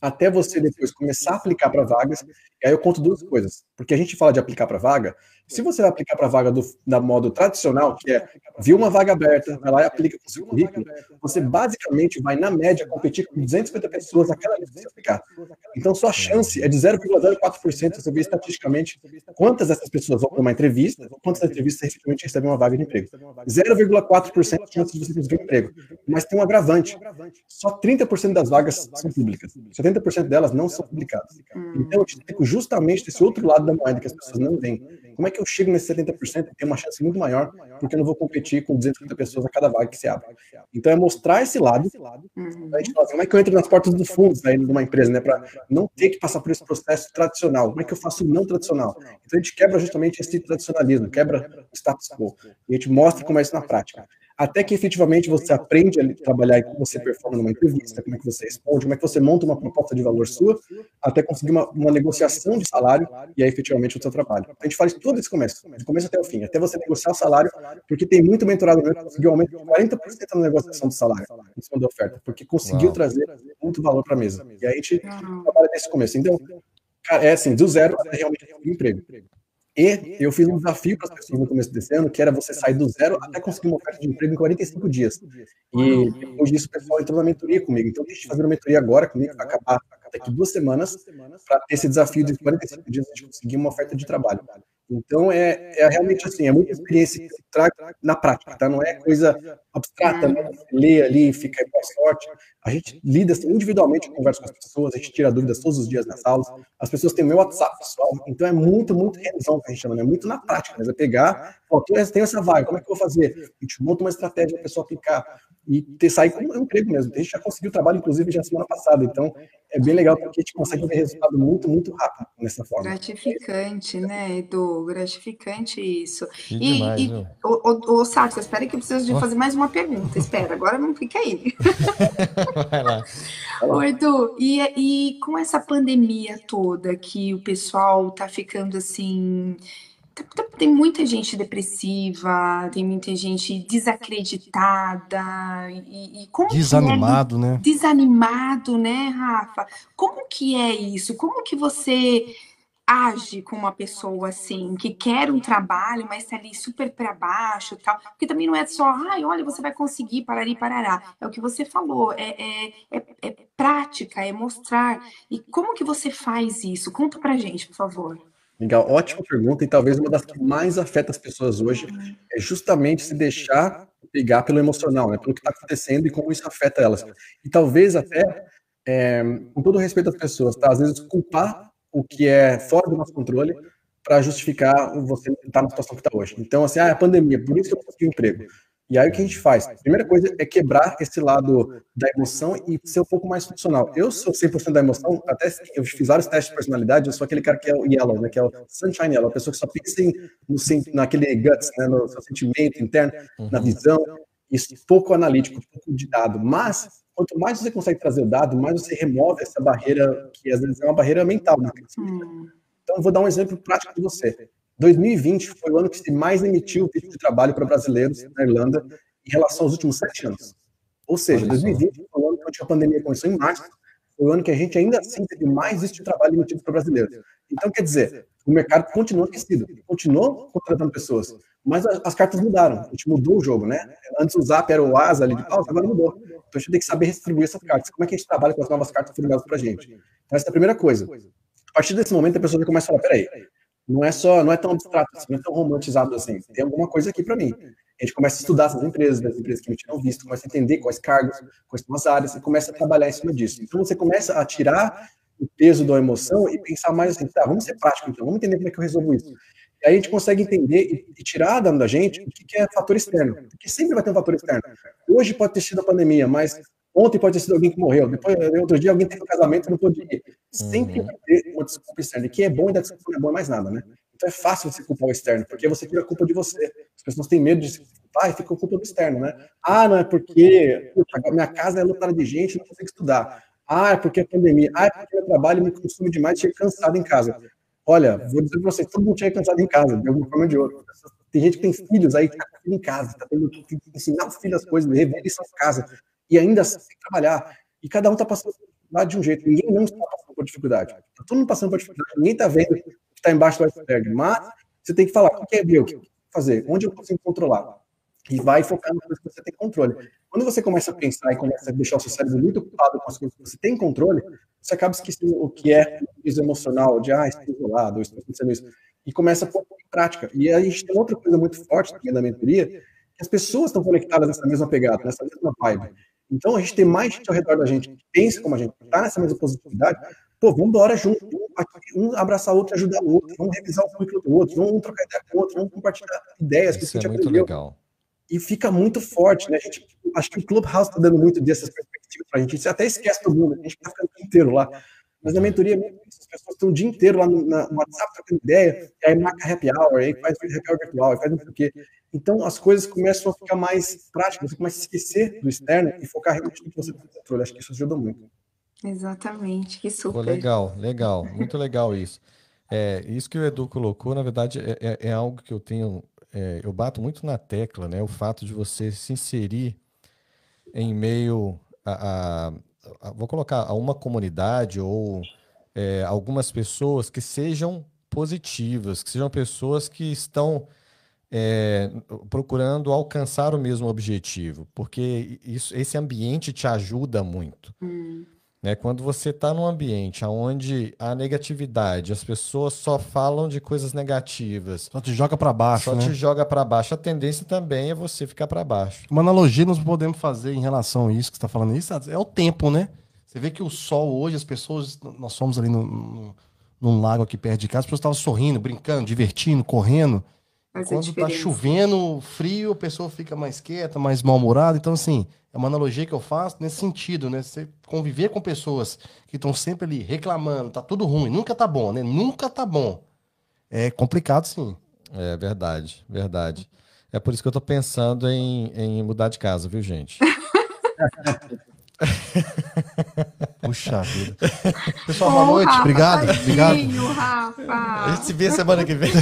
até você depois começar a aplicar para vagas. E aí eu conto duas coisas. Porque a gente fala de aplicar para vaga, se você vai aplicar para a vaga do, da modo tradicional, que é viu uma vaga aberta, vai lá e aplica com o seu currículo, você basicamente vai, na média, competir com 250 pessoas aquela vez que você aplicar. Então, sua chance é de 0,04%, você vê estatisticamente quantas dessas pessoas vão para uma entrevista, quantas entrevistas efetivamente recebem uma vaga de emprego. 0,4% de chance de você conseguir um emprego. Mas tem um agravante. Só 30% das vagas são públicas. 70% delas não são publicadas. Então, eu explico justamente esse outro lado da moeda que as pessoas não veem. Como é que eu chego nesse 70% e tenho uma chance muito maior, porque eu não vou competir com 250 pessoas a cada vaga que se abre. Então é mostrar esse lado, uhum. a gente fala, como é que eu entro nas portas dos fundos né, numa empresa, né, para não ter que passar por esse processo tradicional. Como é que eu faço não tradicional? Então a gente quebra justamente esse tradicionalismo, quebra o status quo. E a gente mostra como é isso na prática até que efetivamente você aprende a trabalhar e como você performa numa entrevista, como é que você responde, como é que você monta uma proposta de valor sua, até conseguir uma, uma negociação de salário e aí efetivamente o seu trabalho. A gente faz todo esse começo, do começo até o fim, até você negociar o salário, porque tem muito mentorado mesmo que conseguiu um aumento de 40% na negociação do salário, em cima da oferta, porque conseguiu Uau. trazer muito valor para a mesa. E aí a gente trabalha nesse começo. Então, cara, é assim, do zero até realmente um emprego. E eu fiz um desafio para as pessoas no começo desse ano, que era você sair do zero até conseguir uma oferta de emprego em 45 dias. E depois disso, o pessoal entrou na mentoria comigo. Então, a gente fazer uma mentoria agora comigo, vai acabar daqui duas semanas, para ter esse desafio de 45 dias de conseguir uma oferta de trabalho. Então, é, é realmente assim, é muita experiência que traga na prática, tá? Não é coisa abstrata, né? Você lê ali, fica com sorte. A gente lida individualmente, conversa com as pessoas, a gente tira dúvidas todos os dias nas aulas. As pessoas têm o meu WhatsApp, pessoal. Então, é muito, muito revisão que a gente chama, né? Muito na prática, mas é pegar, ó, tenho essa vaga, como é que eu vou fazer? A gente monta uma estratégia para a pessoa aplicar e ter sair com um emprego mesmo. A gente já conseguiu trabalho, inclusive, já semana passada. Então, é bem legal porque a gente consegue ver resultado muito, muito rápido nessa forma. Gratificante, né, Edu? Gratificante isso. Que e, demais, e o, o, o Sato, espera que eu preciso de fazer mais uma pergunta. Espera, agora não fica aí. Vai lá. Ô, Edu, e, e com essa pandemia toda que o pessoal tá ficando assim tem muita gente depressiva, tem muita gente desacreditada e, e como desanimado, é, né? Desanimado, né, Rafa? Como que é isso? Como que você age com uma pessoa assim que quer um trabalho, mas está ali super para baixo, tal? Porque também não é só, ai, olha, você vai conseguir parar e parará. É o que você falou, é, é, é, é prática, é mostrar. E como que você faz isso? Conta pra gente, por favor. Legal, ótima pergunta, e talvez uma das que mais afeta as pessoas hoje é justamente se deixar pegar pelo emocional, né, pelo que está acontecendo e como isso afeta elas. E talvez até, é, com todo respeito às pessoas, tá? às vezes culpar o que é fora do nosso controle para justificar você estar tá na situação que está hoje. Então, assim, ah, é a pandemia, por isso que eu consegui um emprego. E aí o que a gente faz? A primeira coisa é quebrar esse lado da emoção e ser um pouco mais funcional. Eu sou 100% da emoção, até eu fiz vários testes de personalidade, eu sou aquele cara que é o yellow, né, que é o sunshine yellow, a pessoa que só pensa em, no, naquele guts, né, no seu sentimento interno, uhum. na visão, isso pouco analítico, pouco de dado. Mas quanto mais você consegue trazer o dado, mais você remove essa barreira que às vezes é uma barreira mental. Né? Uhum. Então eu vou dar um exemplo prático de você. 2020 foi o ano que se mais emitiu visto de trabalho para brasileiros na Irlanda em relação aos últimos sete anos. Ou seja, 2020 foi o ano que a pandemia começou em março, foi o ano que a gente ainda assim teve mais visto de trabalho emitido para brasileiros. Então, quer dizer, o mercado continua aquecido, continuou contratando pessoas, mas as cartas mudaram, a gente mudou o jogo, né? Antes o Zap era o asa ali de pausa, agora mudou. Então a gente tem que saber distribuir essas cartas. Como é que a gente trabalha com as novas cartas que foram para a gente? Então, essa é a primeira coisa. A partir desse momento, a pessoa já começa a falar: peraí, não é só, não é tão abstrato, assim, não é tão romantizado assim. Tem alguma coisa aqui para mim. A gente começa a estudar essas empresas, das empresas que emitiram visto, começa a entender quais cargos, quais são as áreas, e começa a trabalhar em cima disso. Então você começa a tirar o peso da emoção e pensar mais assim, tá, vamos ser prático então, vamos entender como é que eu resolvo isso. E aí a gente consegue entender e, tirar da gente o que é fator externo, porque sempre vai ter um fator externo. Hoje pode ter sido a pandemia, mas Ontem pode ter sido alguém que morreu, depois, outro dia, alguém teve um casamento e não pôde ir. Sempre uhum. vai ter uma desculpa externa. E que é bom e da desculpa não é bom mais nada, né? Então é fácil você culpar o externo, porque você tira a culpa de você. As pessoas têm medo de se culpar e fica a culpa do externo, né? Ah, não é porque minha casa é lotada de gente, não consigo estudar. Ah, é porque a pandemia. Ah, é porque o trabalho me consome demais, chega cansado em casa. Olha, vou dizer para vocês, todo mundo chega cansado em casa, de alguma forma ou de outra. Tem gente que tem filhos aí que tá em casa, tá tendo que ensinar os filhos as coisas, rever lição em casa e ainda assim trabalhar. E cada um está passando por dificuldade de um jeito. Ninguém não está passando por dificuldade. Está todo mundo passando por dificuldade. Ninguém está vendo o que está embaixo do iceberg. Mas você tem que falar o que é meu, o que fazer, onde eu consigo controlar. E vai focar nas coisas que você tem controle. Quando você começa a pensar e começa a deixar o seu cérebro muito ocupado com as coisas que você tem controle, você acaba esquecendo o que é o peso emocional, de ah, estou isolado, estou acontecendo isso. E começa a pôr em prática. E aí a gente tem outra coisa muito forte aqui na mentoria, que as pessoas estão conectadas nessa mesma pegada, nessa mesma vibe. Então, a gente tem mais gente ao redor da gente que pensa como a gente, está nessa mesma positividade. Pô, vamos embora junto, um abraçar o outro, ajudar o outro, vamos revisar o currículo do outro, vamos trocar ideia com o outro, vamos compartilhar ideias Isso é muito aprendeu. legal. E fica muito forte, né? A gente, acho que o Clubhouse está dando muito dessas perspectivas para a gente. Gente até esquece todo mundo, a gente está ficando o dia inteiro lá. Mas na mentoria, as pessoas estão o dia inteiro lá no, no WhatsApp trocando ideia, e aí marca happy hour, aí faz happy hour virtual, aí faz não sei o quê. Então as coisas começam a ficar mais práticas, você começa a esquecer do externo e focar realmente no que você tem controle. Acho que isso ajuda muito. Exatamente, que super. Pô, legal, legal, muito legal isso. É, isso que o Edu colocou, na verdade, é, é, é algo que eu tenho, é, eu bato muito na tecla, né? O fato de você se inserir em meio a, a vou colocar a uma comunidade ou é, algumas pessoas que sejam positivas, que sejam pessoas que estão é, procurando alcançar o mesmo objetivo, porque isso, esse ambiente te ajuda muito. Hum. Né? Quando você está num ambiente onde a negatividade, as pessoas só falam de coisas negativas, Só te joga pra baixo, só né? te joga para baixo, a tendência também é você ficar para baixo. Uma analogia nós podemos fazer em relação a isso que você está falando isso é o tempo, né? Você vê que o sol hoje, as pessoas, nós somos ali no, no- num lago aqui perto de casa, as pessoas estavam sorrindo, brincando, divertindo, correndo. Faz a Quando tá chovendo, frio, a pessoa fica mais quieta, mais mal-humorada. Então, assim, é uma analogia que eu faço nesse sentido, né? Você conviver com pessoas que estão sempre ali reclamando, tá tudo ruim, nunca tá bom, né? Nunca tá bom. É complicado, sim. É verdade, verdade. É por isso que eu tô pensando em, em mudar de casa, viu, gente? Puxa vida. Pessoal, boa noite. Obrigado. Obrigado. Tadinho, Rafa. A gente se vê semana que vem.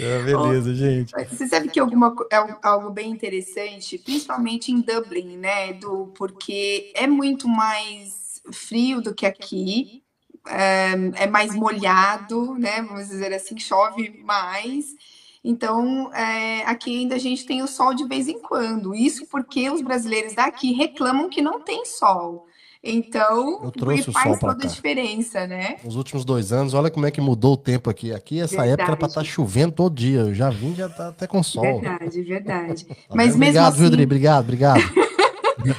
É, beleza, gente. Você sabe que alguma, é algo bem interessante, principalmente em Dublin, né, Edu? Porque é muito mais frio do que aqui, é, é mais molhado, né? Vamos dizer assim, chove mais. Então, é, aqui ainda a gente tem o sol de vez em quando. Isso porque os brasileiros daqui reclamam que não tem sol. Então, Eu trouxe o faz sol toda a cá. diferença, né? Nos últimos dois anos, olha como é que mudou o tempo aqui. Aqui, essa Verdade. época era pra estar chovendo todo dia. Eu já vim, já tá até com sol. Verdade, verdade. Tá Mas vendo? mesmo obrigado, assim- Judri. Obrigado, obrigado.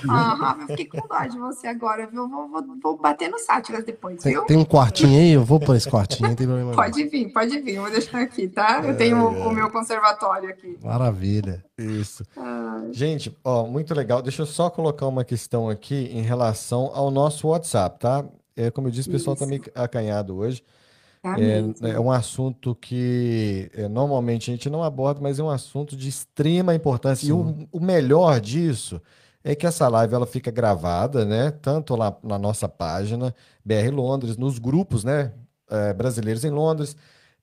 Ah, Rafa, eu fiquei com dó de você agora, viu? Vou, vou, vou bater no sátiras depois, Tem, viu? tem um quartinho aí? Eu vou por esse quartinho, não tem problema. não. Pode vir, pode vir, vou deixar aqui, tá? Eu tenho o, o meu conservatório aqui. Maravilha. Isso. Ah, Gente, ó, muito legal. Deixa eu só colocar uma questão aqui em relação ao nosso WhatsApp, tá? É, como eu disse, o pessoal tá meio acanhado hoje. tá É, é um assunto que é, normalmente a gente não aborda, mas é um assunto de extrema importância. E o, o melhor disso é que essa live ela fica gravada, né? Tanto lá na nossa página, BR Londres, nos grupos, né? é, brasileiros em Londres,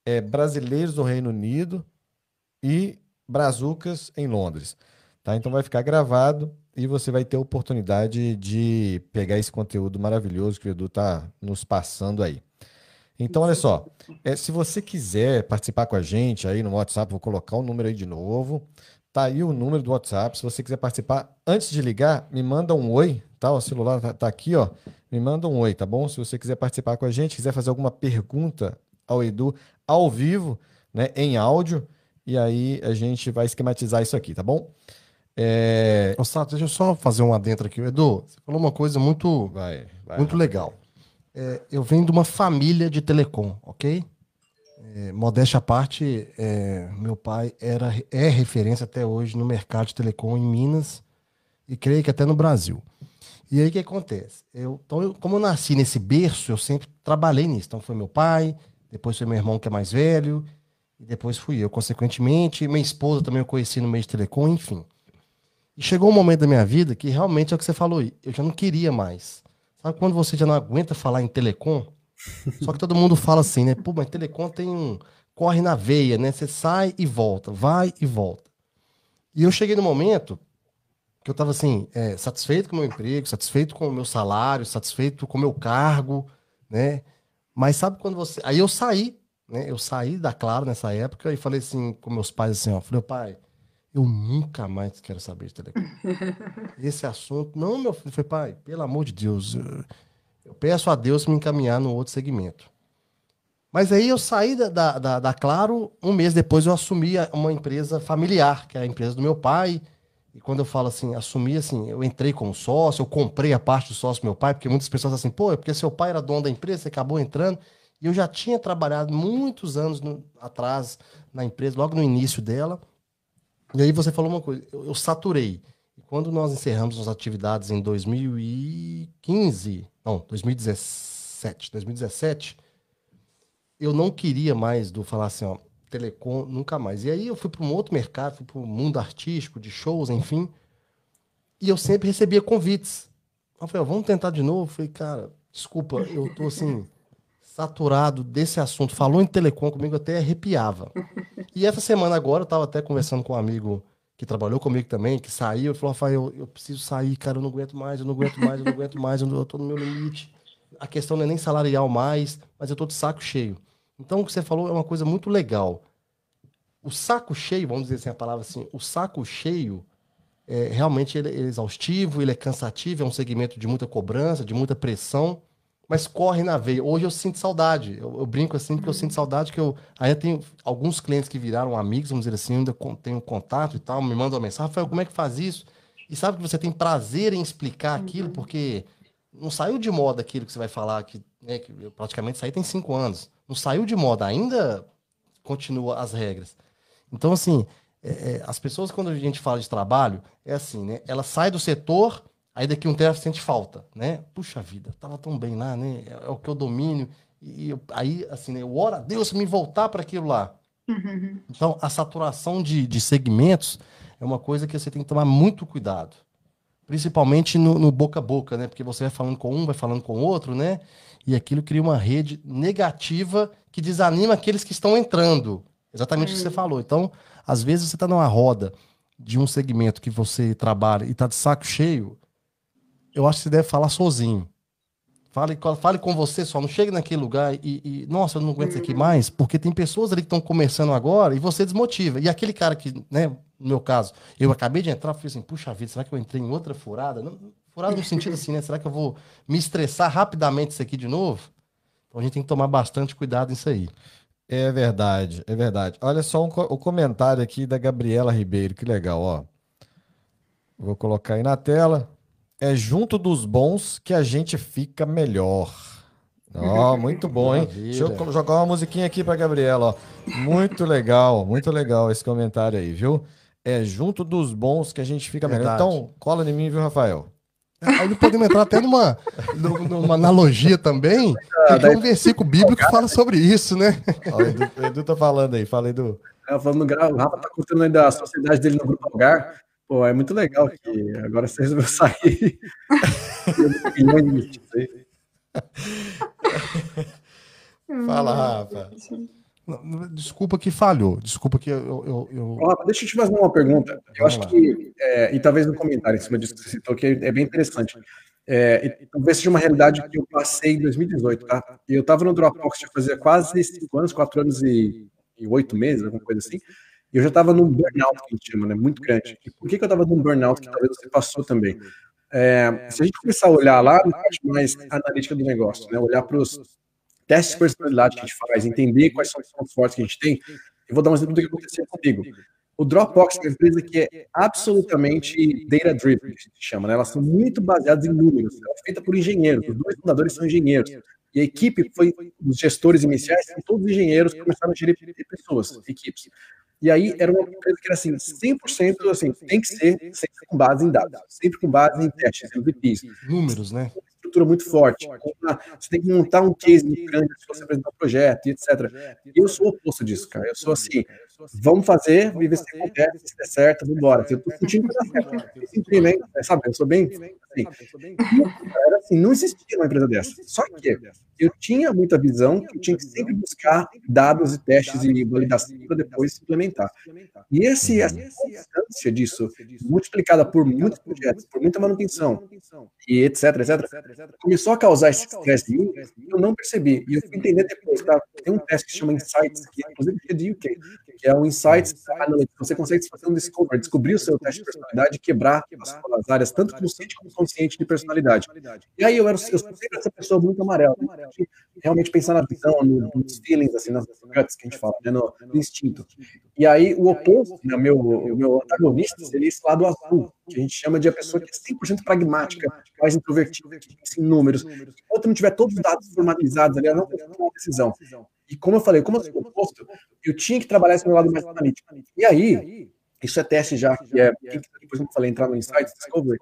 é, brasileiros no Reino Unido e brazucas em Londres. Tá? Então vai ficar gravado e você vai ter a oportunidade de pegar esse conteúdo maravilhoso que o Edu está nos passando aí. Então, olha só, é, se você quiser participar com a gente aí no WhatsApp, vou colocar o número aí de novo. Tá aí o número do WhatsApp. Se você quiser participar, antes de ligar, me manda um oi, tá? O celular tá, tá aqui, ó. Me manda um oi, tá bom? Se você quiser participar com a gente, quiser fazer alguma pergunta ao Edu ao vivo, né, em áudio, e aí a gente vai esquematizar isso aqui, tá bom? É, Ô, Sato, deixa eu só fazer um adentro aqui. Edu, você falou uma coisa muito, vai, vai. muito legal. É, eu venho de uma família de telecom, ok? É, modéstia à parte, é, meu pai era, é referência até hoje no mercado de telecom em Minas e creio que até no Brasil. E aí o que acontece? Eu, então, eu- como eu nasci nesse berço, eu sempre trabalhei nisso. Então foi meu pai, depois foi meu irmão que é mais velho, e depois fui eu. Consequentemente, minha esposa também eu conheci no meio de telecom, enfim. E chegou um momento da minha vida que realmente é o que você falou, aí, eu já não queria mais. Sabe quando você já não aguenta falar em telecom? Só que todo mundo fala assim, né? Pô, mas telecom tem um. corre na veia, né? Você sai e volta, vai e volta. E eu cheguei no momento que eu tava assim, é, satisfeito com o meu emprego, satisfeito com o meu salário, satisfeito com o meu cargo, né? Mas sabe quando você. Aí eu saí, né? Eu saí da Claro nessa época e falei assim com meus pais assim, ó. Falei, pai, eu nunca mais quero saber de telecom. Esse assunto. Não, meu filho. Falei, pai, pelo amor de Deus, eu, eu peço a Deus me encaminhar no outro segmento. Mas aí eu saí da, da, da, Claro, um mês depois eu assumi uma empresa familiar, que é a empresa do meu pai. E quando eu falo assim, assumi assim, eu entrei como sócio, eu comprei a parte do sócio do meu pai, porque muitas pessoas assim, pô, é porque seu pai era dono da empresa, você acabou entrando. E eu já tinha trabalhado muitos anos no- atrás na empresa, logo no início dela. E aí você falou uma coisa, eu, eu saturei. E quando nós encerramos as atividades em 2015, não, 2017, 2017, eu não queria mais do falar assim, ó, telecom, nunca mais. E aí eu fui para um outro mercado, fui para o mundo artístico, de shows, enfim. E eu sempre recebia convites. Eu falei, ó, vamos tentar de novo. Eu falei, cara, desculpa, eu tô assim, saturado desse assunto. Falou em telecom comigo, até arrepiava. E essa semana agora, eu tava até conversando com um amigo que trabalhou comigo também, que saiu, falou, Rafael, eu, eu preciso sair, cara, eu não aguento mais, eu não aguento mais, eu não aguento mais, eu, eu tô no meu limite. a questão não é nem salarial mais, mas eu estou de saco cheio. Então, o que você falou é uma coisa muito legal. O saco cheio, vamos dizer assim a palavra assim, o saco cheio, é, realmente ele é exaustivo, ele é cansativo, é um segmento de muita cobrança, de muita pressão, mas corre na veia. Hoje eu sinto saudade. Eu, eu brinco assim porque eu sinto saudade que eu ainda tenho alguns clientes que viraram amigos, vamos dizer assim, ainda tenho contato e tal, me mandam uma mensagem, Rafael, como é que faz isso? E sabe que você tem prazer em explicar aquilo, porque não saiu de moda aquilo que você vai falar, que, né, que praticamente saiu tem cinco anos. Não saiu de moda, ainda continua as regras. Então, assim, é, é, as pessoas, quando a gente fala de trabalho, é assim, né? Ela sai do setor, aí daqui um tempo sente falta, né? Puxa vida, tava tão bem lá, né? É, é o que eu domino. E eu, aí, assim, né? Eu oro a Deus me voltar para aquilo lá. Uhum. Então, a saturação de, de segmentos é uma coisa que você tem que tomar muito cuidado. Principalmente no, no, boca a boca, né? Porque você vai falando com um, vai falando com o outro, né? E aquilo cria uma rede negativa que desanima aqueles que estão entrando. Exatamente o que você hum. falou. Então, às vezes você está numa roda de um segmento que você trabalha e está de saco cheio, eu acho que você deve falar sozinho. Fale, fale com você só, não chegue naquele lugar e, e nossa, eu não aguento isso aqui uhum. mais, porque tem pessoas ali que estão começando agora e você desmotiva. E aquele cara que, né, no meu caso, eu acabei de entrar, falei assim, puxa vida, será que eu entrei em outra furada? Não, furada no sentido assim, né? Será que eu vou me estressar rapidamente isso aqui de novo? Então a gente tem que tomar bastante cuidado nisso aí. É verdade, é verdade. Olha só um, o comentário aqui da Gabriela Ribeiro, que legal, ó. Vou colocar aí na tela. É junto dos bons que a gente fica melhor. Ó, oh, muito bom, hein? Deixa eu jogar uma musiquinha aqui para Gabriela, ó. Muito legal, muito legal esse comentário aí, viu? É junto dos bons que a gente fica melhor. Então, cola em mim, viu, Rafael? Aí podemos entrar até numa, numa analogia também, ah, tem um versículo bíblico que fala sobre isso, né? Ó, o, Edu, o Edu tá falando aí, fala Edu. É, falando, o Rafa tá contando aí da sociedade dele no Grupo Algar. Pô, é muito legal que agora você resolveu sair. Fala, Rafa. Desculpa que falhou. Desculpa que eu. eu, eu... deixa eu te fazer uma pergunta. Eu Vamos acho lá. que, é, e talvez no comentário em cima disso que você citou, que é, bem interessante. É, e talvez seja uma realidade que eu passei em 2018, tá? E eu estava no Dropbox já fazia quase cinco anos, quatro anos e oito meses, alguma coisa assim. Eu já estava num burnout, que a gente chama, né? Muito grande. E por que, que eu estava num burnout que talvez você passou também? É, se a gente começar a olhar lá na parte mais analítica do negócio, né? Olhar para os testes de personalidade que a gente faz, entender quais são os pontos fortes que a gente tem. Eu vou dar um exemplo do que aconteceu comigo. O Dropbox é uma empresa que é absolutamente data-driven, que a gente chama, né? Elas são muito baseadas em números. Ela é feita por engenheiros. Os dois fundadores são engenheiros. E a equipe foi, os gestores iniciais, são todos engenheiros que começaram a gerir pessoas, equipes. E aí era uma empresa que era assim, 100% assim, tem que ser sempre com base em dados, sempre com base em testes, MVPs. Números, né? Estrutura muito forte. Você tem que montar um case muito grande se você apresentar um projeto, etc. Eu sou o oposto disso, cara. Eu sou assim, vamos fazer, vamos ver se acontece, se der certo, vamos embora. Eu tô sentindo que dá certo. Sabe? Eu sou bem assim. Era assim, não existia uma empresa dessa. Só que eu tinha muita visão que eu tinha que sempre buscar dados e testes e validação para depois implementar. E esse, essa constância disso, multiplicada por muitos projetos, por muita manutenção, e etc, etc, começou a causar esse estresse em mim, eu não percebi. E eu fui entender depois, tá? Tem um teste que se chama Insights, que inclusive é de UK, que é o Insights Analytics. Você consegue fazer um discover, descobrir o seu teste de personalidade e quebrar as, as áreas, tanto consciente como inconsciente de personalidade. E aí eu era eu sempre essa pessoa muito amarela, né? realmente pensar na visão, no, nos feelings, assim, nas guts que a gente fala, né? no, no instinto. E aí o oposto, né? meu, o meu antagonista seria esse lado azul, que a gente chama de a pessoa que é 100% pragmática, mais introvertida, que pensa em números. Enquanto não tiver todos os dados formalizados ali, ela não tomar uma decisão. E como eu falei, como eu sou oposto, eu tinha que trabalhar esse meu lado mais analítico. E aí, isso é teste já, que é, depois eu falei, entrar no Insights Discovery,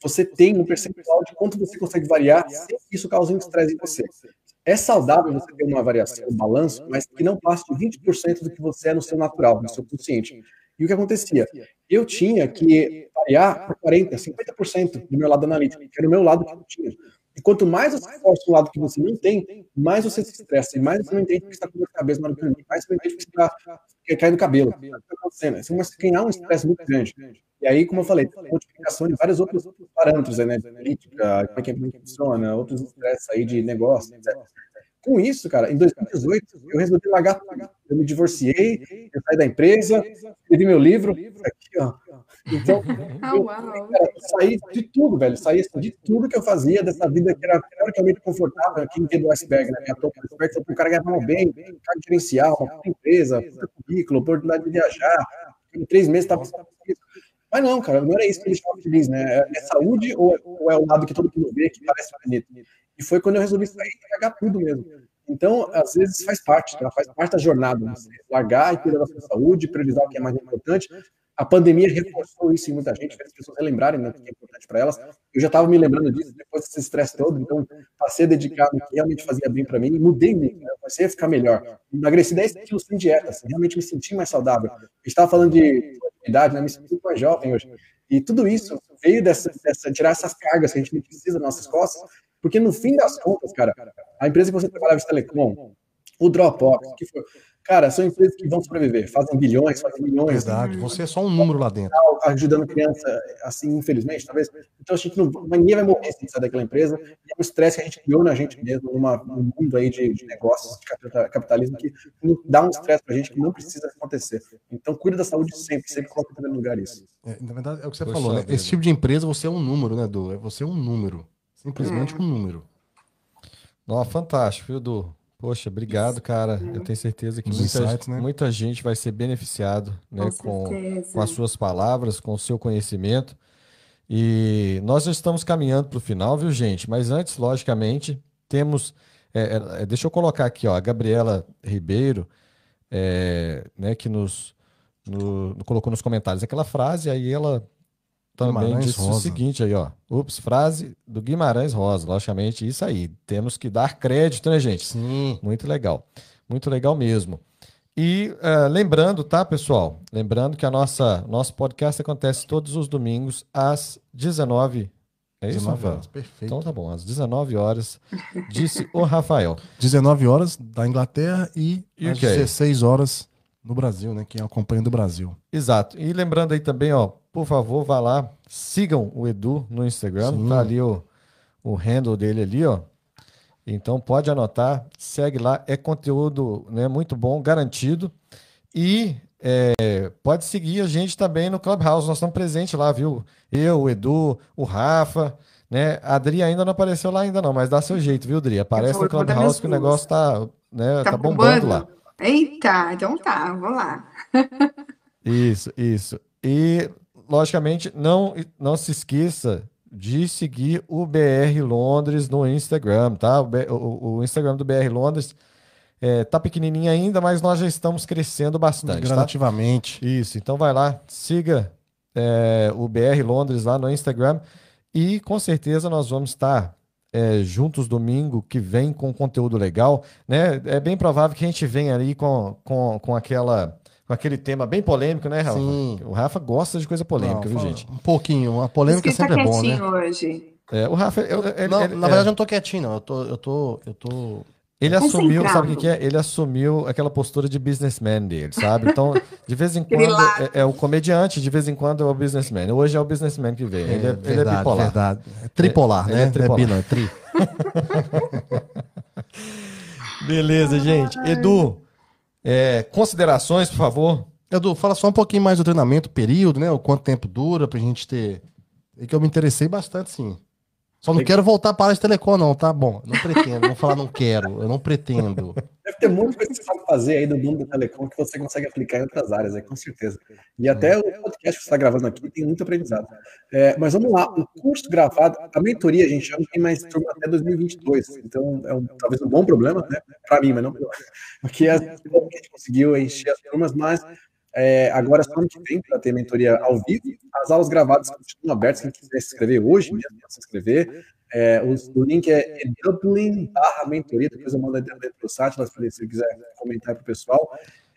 você tem um percentual de quanto você consegue variar sem que isso cause um estresse em você. É saudável você ter uma variação, um balanço, mas que não passe de 20% do que você é no seu natural, no seu consciente. E o que acontecia? Eu tinha que variar para 40%, 50% do meu lado analítico, que era o meu lado que eu tinha. E quanto mais você força o lado que você não tem, mais você se estressa, e mais você não entende que está com de cabeça na hora que mais você não entende que você está caindo cabelo. O que está acontecendo? Você começa a ganhar um estresse muito grande. E aí, como eu falei, multiplicação de vários outros parâmetros, né? Política, como é que, que funciona, outros estresses aí de negócio, etc. Com isso, cara, em 2018, eu resolvi largar Eu me divorciei, eu saí da empresa, escrevi meu livro, aqui, ó. Então, ah, eu, cara, saí de tudo, velho. Saí de tudo que eu fazia, dessa vida que era teoricamente confortável, aqui em via do iceberg, né? Minha topo do iceberg, o cara ganhava bem, cargo gerencial, uma empresa, currículo, oportunidade de viajar. Em três meses estava mas não, cara, não era isso que ele estava feliz, né? É, é saúde ou é, ou é, o lado que todo mundo vê, que parece bonito? E foi quando eu resolvi sair e pegar tudo mesmo. Então, às vezes faz parte, tá? faz parte da jornada. Né? Largar e cuidar da sua saúde, priorizar o que é mais importante. A pandemia reforçou isso em muita gente, fez as pessoas relembrarem né, o que é importante para elas. Eu já estava me lembrando disso depois desse estresse todo, então passei a dedicar que realmente fazia bem para mim e mudei muito, né? a ficar melhor. Emagreci 10 quilos sem dieta, assim, realmente me senti mais saudável. estava falando de idade, né? me sinto mais jovem hoje. E tudo isso veio dessa, dessa tirar essas cargas que a gente precisa das nossas costas porque no fim das contas, cara, a empresa que você trabalhava de telecom, o Dropbox, que foi, cara, são empresas que vão sobreviver, fazem bilhões, fazem milhões. Verdade, você é só um número lá dentro. Ajudando criança, assim, infelizmente, talvez. Então a gente não, ninguém vai morrer sem sair daquela empresa. E é um estresse que a gente criou na gente mesmo, numa, num mundo aí de, de negócios, de capitalismo, que dá um estresse pra gente que não precisa acontecer. Então cuida da saúde sempre, sempre coloca em primeiro lugar isso. É, na verdade, é o que você Poxa falou, né? Esse tipo de empresa, você é um número, né, Du? É você é um número. Simplesmente hum. um número. Ó, fantástico, viu, Du? Poxa, obrigado, cara. Eu tenho certeza que muita, insights, né? muita, gente vai ser beneficiado né, com, com, com, as suas palavras, com o seu conhecimento. E nós já estamos caminhando para o final, viu, gente? Mas antes, logicamente, temos. É, é, deixa eu colocar aqui, ó, a Gabriela Ribeiro, é, né, que nos no, colocou nos comentários aquela frase, aí ela também Guimarães disse Rosa. o seguinte aí, ó. Ups, frase do Guimarães Rosa, logicamente, isso aí. Temos que dar crédito, né, gente? Sim. Muito legal. Muito legal mesmo. E uh, lembrando, tá, pessoal? Lembrando que a nossa nosso podcast acontece todos os domingos às 19 é isso, 19 horas, perfeito. Então tá bom, às 19 horas, disse o Rafael. 19 horas da Inglaterra e UK. às 16 horas no Brasil, né? Quem acompanha do Brasil. Exato. E lembrando aí também, ó, por favor, vá lá, sigam o Edu no Instagram, Sim. tá ali o, o handle dele ali, ó. Então pode anotar, segue lá, é conteúdo né, muito bom, garantido. E é, pode seguir a gente também no Clubhouse, nós estamos presentes lá, viu? Eu, o Edu, o Rafa, né? A Adri ainda não apareceu lá ainda não, mas dá seu jeito, viu, Adri? Aparece no Clubhouse que o negócio tá, né, tá, tá bombando, bombando lá. Eita, então tá, vamos lá. isso, isso. E logicamente, não, não se esqueça de seguir o BR Londres no Instagram, tá? O, o, o Instagram do BR Londres é, tá pequenininho ainda, mas nós já estamos crescendo bastante. Tá? Gradativamente. Tá? Isso, então vai lá, siga é, o BR Londres lá no Instagram e com certeza nós vamos estar é, juntos domingo que vem com conteúdo legal, né? É bem provável que a gente venha ali com, com, com aquela com aquele tema bem polêmico, né, Rafa? Sim. O Rafa gosta de coisa polêmica, Não, viu, gente? Um pouquinho, a polêmica sempre tá é bom, né? hoje. É, o Rafa, eu, ele, não, ele, na verdade, é... eu não tô quietinho, não. Eu tô, eu tô, eu tô. Ele assumiu, sabe o que, que, é? Ele assumiu aquela postura de businessman dele, sabe? Então, de vez em quando é, é, o comediante, de vez em quando é o businessman. Hoje é o businessman que veio. ele, é, verdade, ele é bipolar. Verdade. É tripolar, é, né? É tripolar. É bi, não, é tri. Beleza, gente. Edu, é, considerações, por favor. Edu, fala só um pouquinho mais do treinamento, período, né? O quanto tempo dura pra gente ter. É que eu me interessei bastante, sim. Só não quero voltar para a de telecom, não, tá bom? Não pretendo, vou falar não quero, eu não pretendo. Deve ter muita coisa que você sabe fazer aí do mundo da telecom que você consegue aplicar em outras áreas, é, com certeza. E até é. o podcast que você está gravando aqui tem muito aprendizado. É, mas vamos lá, o curso gravado, a mentoria, a gente já não tem mais turma até 2022, então é um, talvez um bom problema, né? Para mim, mas não porque a gente conseguiu encher as turmas, mas é, agora, só ano que vem, para ter mentoria ao vivo, as aulas gravadas continuam abertas. Quem quiser se inscrever hoje mesmo, se inscrever. É, o, o, link é Dublin barra mentoria. Depois eu mando dentro do site, se você quiser comentar para o pessoal.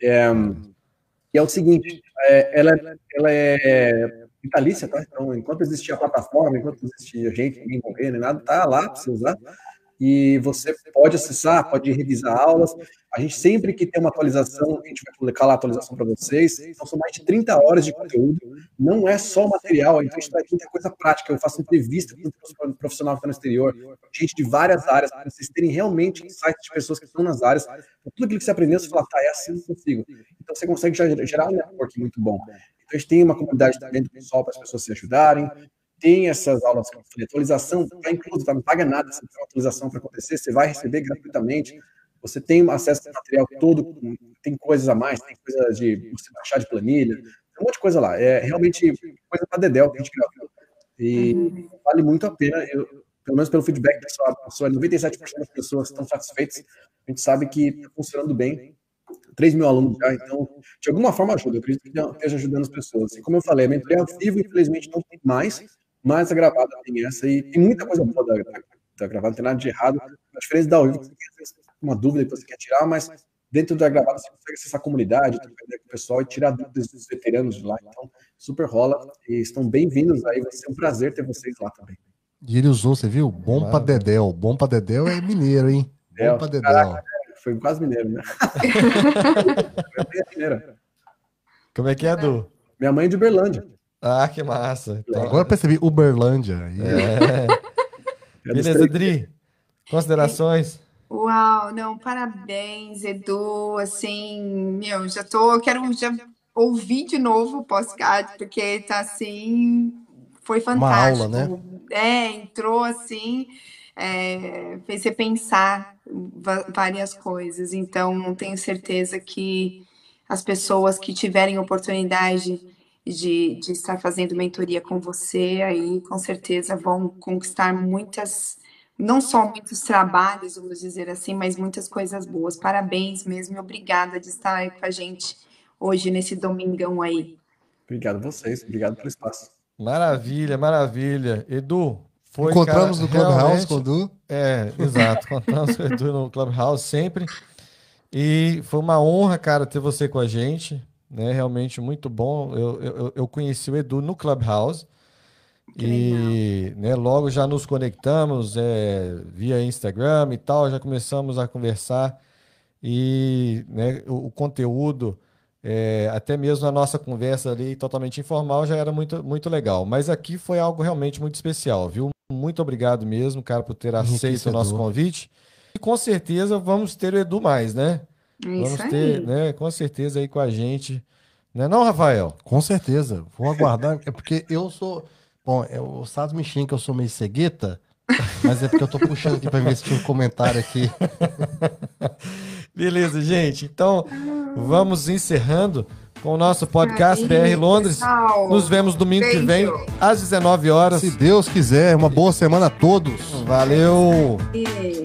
É, e é o seguinte: é, ela, ela é vitalícia, tá? Então, enquanto existir a plataforma, enquanto existir a gente, ninguém morrer, nem nada, tá lá para você usar. E você pode acessar, pode revisar aulas. A gente sempre que tem uma atualização, a gente vai publicar lá a atualização para vocês. Então, são mais de 30 horas de conteúdo. Não é só material, então a gente traz muita coisa prática. Eu faço entrevista com um profissional que está no exterior, gente de várias áreas, para vocês terem realmente insights de pessoas que estão nas áreas. Tudo aquilo que você aprendeu, você fala, tá, é assim que eu consigo. Então, você consegue gerar um network muito bom. Então, a gente tem uma comunidade também do pessoal para as pessoas se ajudarem tem essas aulas que eu falei, atualização está incluso, tá, não paga nada se tem atualização para acontecer, você vai receber gratuitamente. Você tem acesso ao material todo, tem coisas a mais, tem coisa de você baixar de planilha, tem um monte de coisa lá. É realmente coisa para Dedel que a gente gravou. E uhum. vale muito a pena, eu, pelo menos pelo feedback pessoal, pessoa, 97% das pessoas estão satisfeitas, a gente sabe que está funcionando bem. 3 mil alunos já, então, de alguma forma ajuda, eu acredito que esteja ajudando as pessoas. E como eu falei, a mentoria ao vivo, infelizmente, não tem mais, mas a gravada tem essa e tem muita coisa boa da, da, da gravada, não tem nada de errado. A diferença da ao vivo, você tem uma dúvida que você quer tirar, mas dentro da gravada você consegue acessar a comunidade, trocar ideia com o pessoal e tirar dúvidas dos veteranos de lá. Então, super rola e estão bem-vindos aí. Vai ser um prazer ter vocês lá também. E ele usou, você viu? Bom pra Dedéu. Bom pra Dedéu é mineiro, hein? Bom pra Dedéu. Caraca, foi quase mineiro, né? Como é que é, Du? Minha mãe é de Uberlândia. Ah, que massa. Então, Agora eu percebi Uberlândia. É. Beleza, Dri. Considerações? Uau, não, parabéns, Edu. Assim, meu, já tô, quero já ouvir de novo o podcast, porque tá assim, foi fantástico. Uma aula, né? É, entrou assim, é, fez você pensar várias coisas. Então, tenho certeza que as pessoas que tiverem oportunidade de, de estar fazendo mentoria com você, aí com certeza vão conquistar muitas, não só muitos trabalhos, vamos dizer assim, mas muitas coisas boas. Parabéns mesmo e obrigada de estar aí com a gente hoje nesse domingão aí. Obrigado a vocês, obrigado pelo espaço. Maravilha, maravilha. Edu, foi. Encontramos cara, no Clubhouse com o Edu? É, exato. Encontramos com o Edu no Clubhouse sempre. E foi uma honra, cara, ter você com a gente né? Realmente muito bom. Eu, eu, eu conheci o Edu no Clubhouse que e né, logo já nos conectamos é, via Instagram e tal, já começamos a conversar e né, o, o conteúdo, é, até mesmo a nossa conversa ali totalmente informal já era muito, muito legal. Mas aqui foi algo realmente muito especial, viu? Muito obrigado mesmo, cara, por ter aceito o nosso convite. E com certeza vamos ter o Edu mais, né? É Vamos ter, né, com certeza aí com a gente. Não é não, Rafael? Com certeza. Vou aguardar. é porque eu sou. Bom, é, o Sados me xinga que eu sou meio cegueta, mas é porque eu tô puxando aqui para ver se tinha um comentário aqui. Beleza, gente. Então, vamos encerrando com o nosso podcast BR Londres. Nos vemos domingo Beijo. que vem, às 19 horas. Se Deus quiser, uma boa semana a todos. Valeu! E...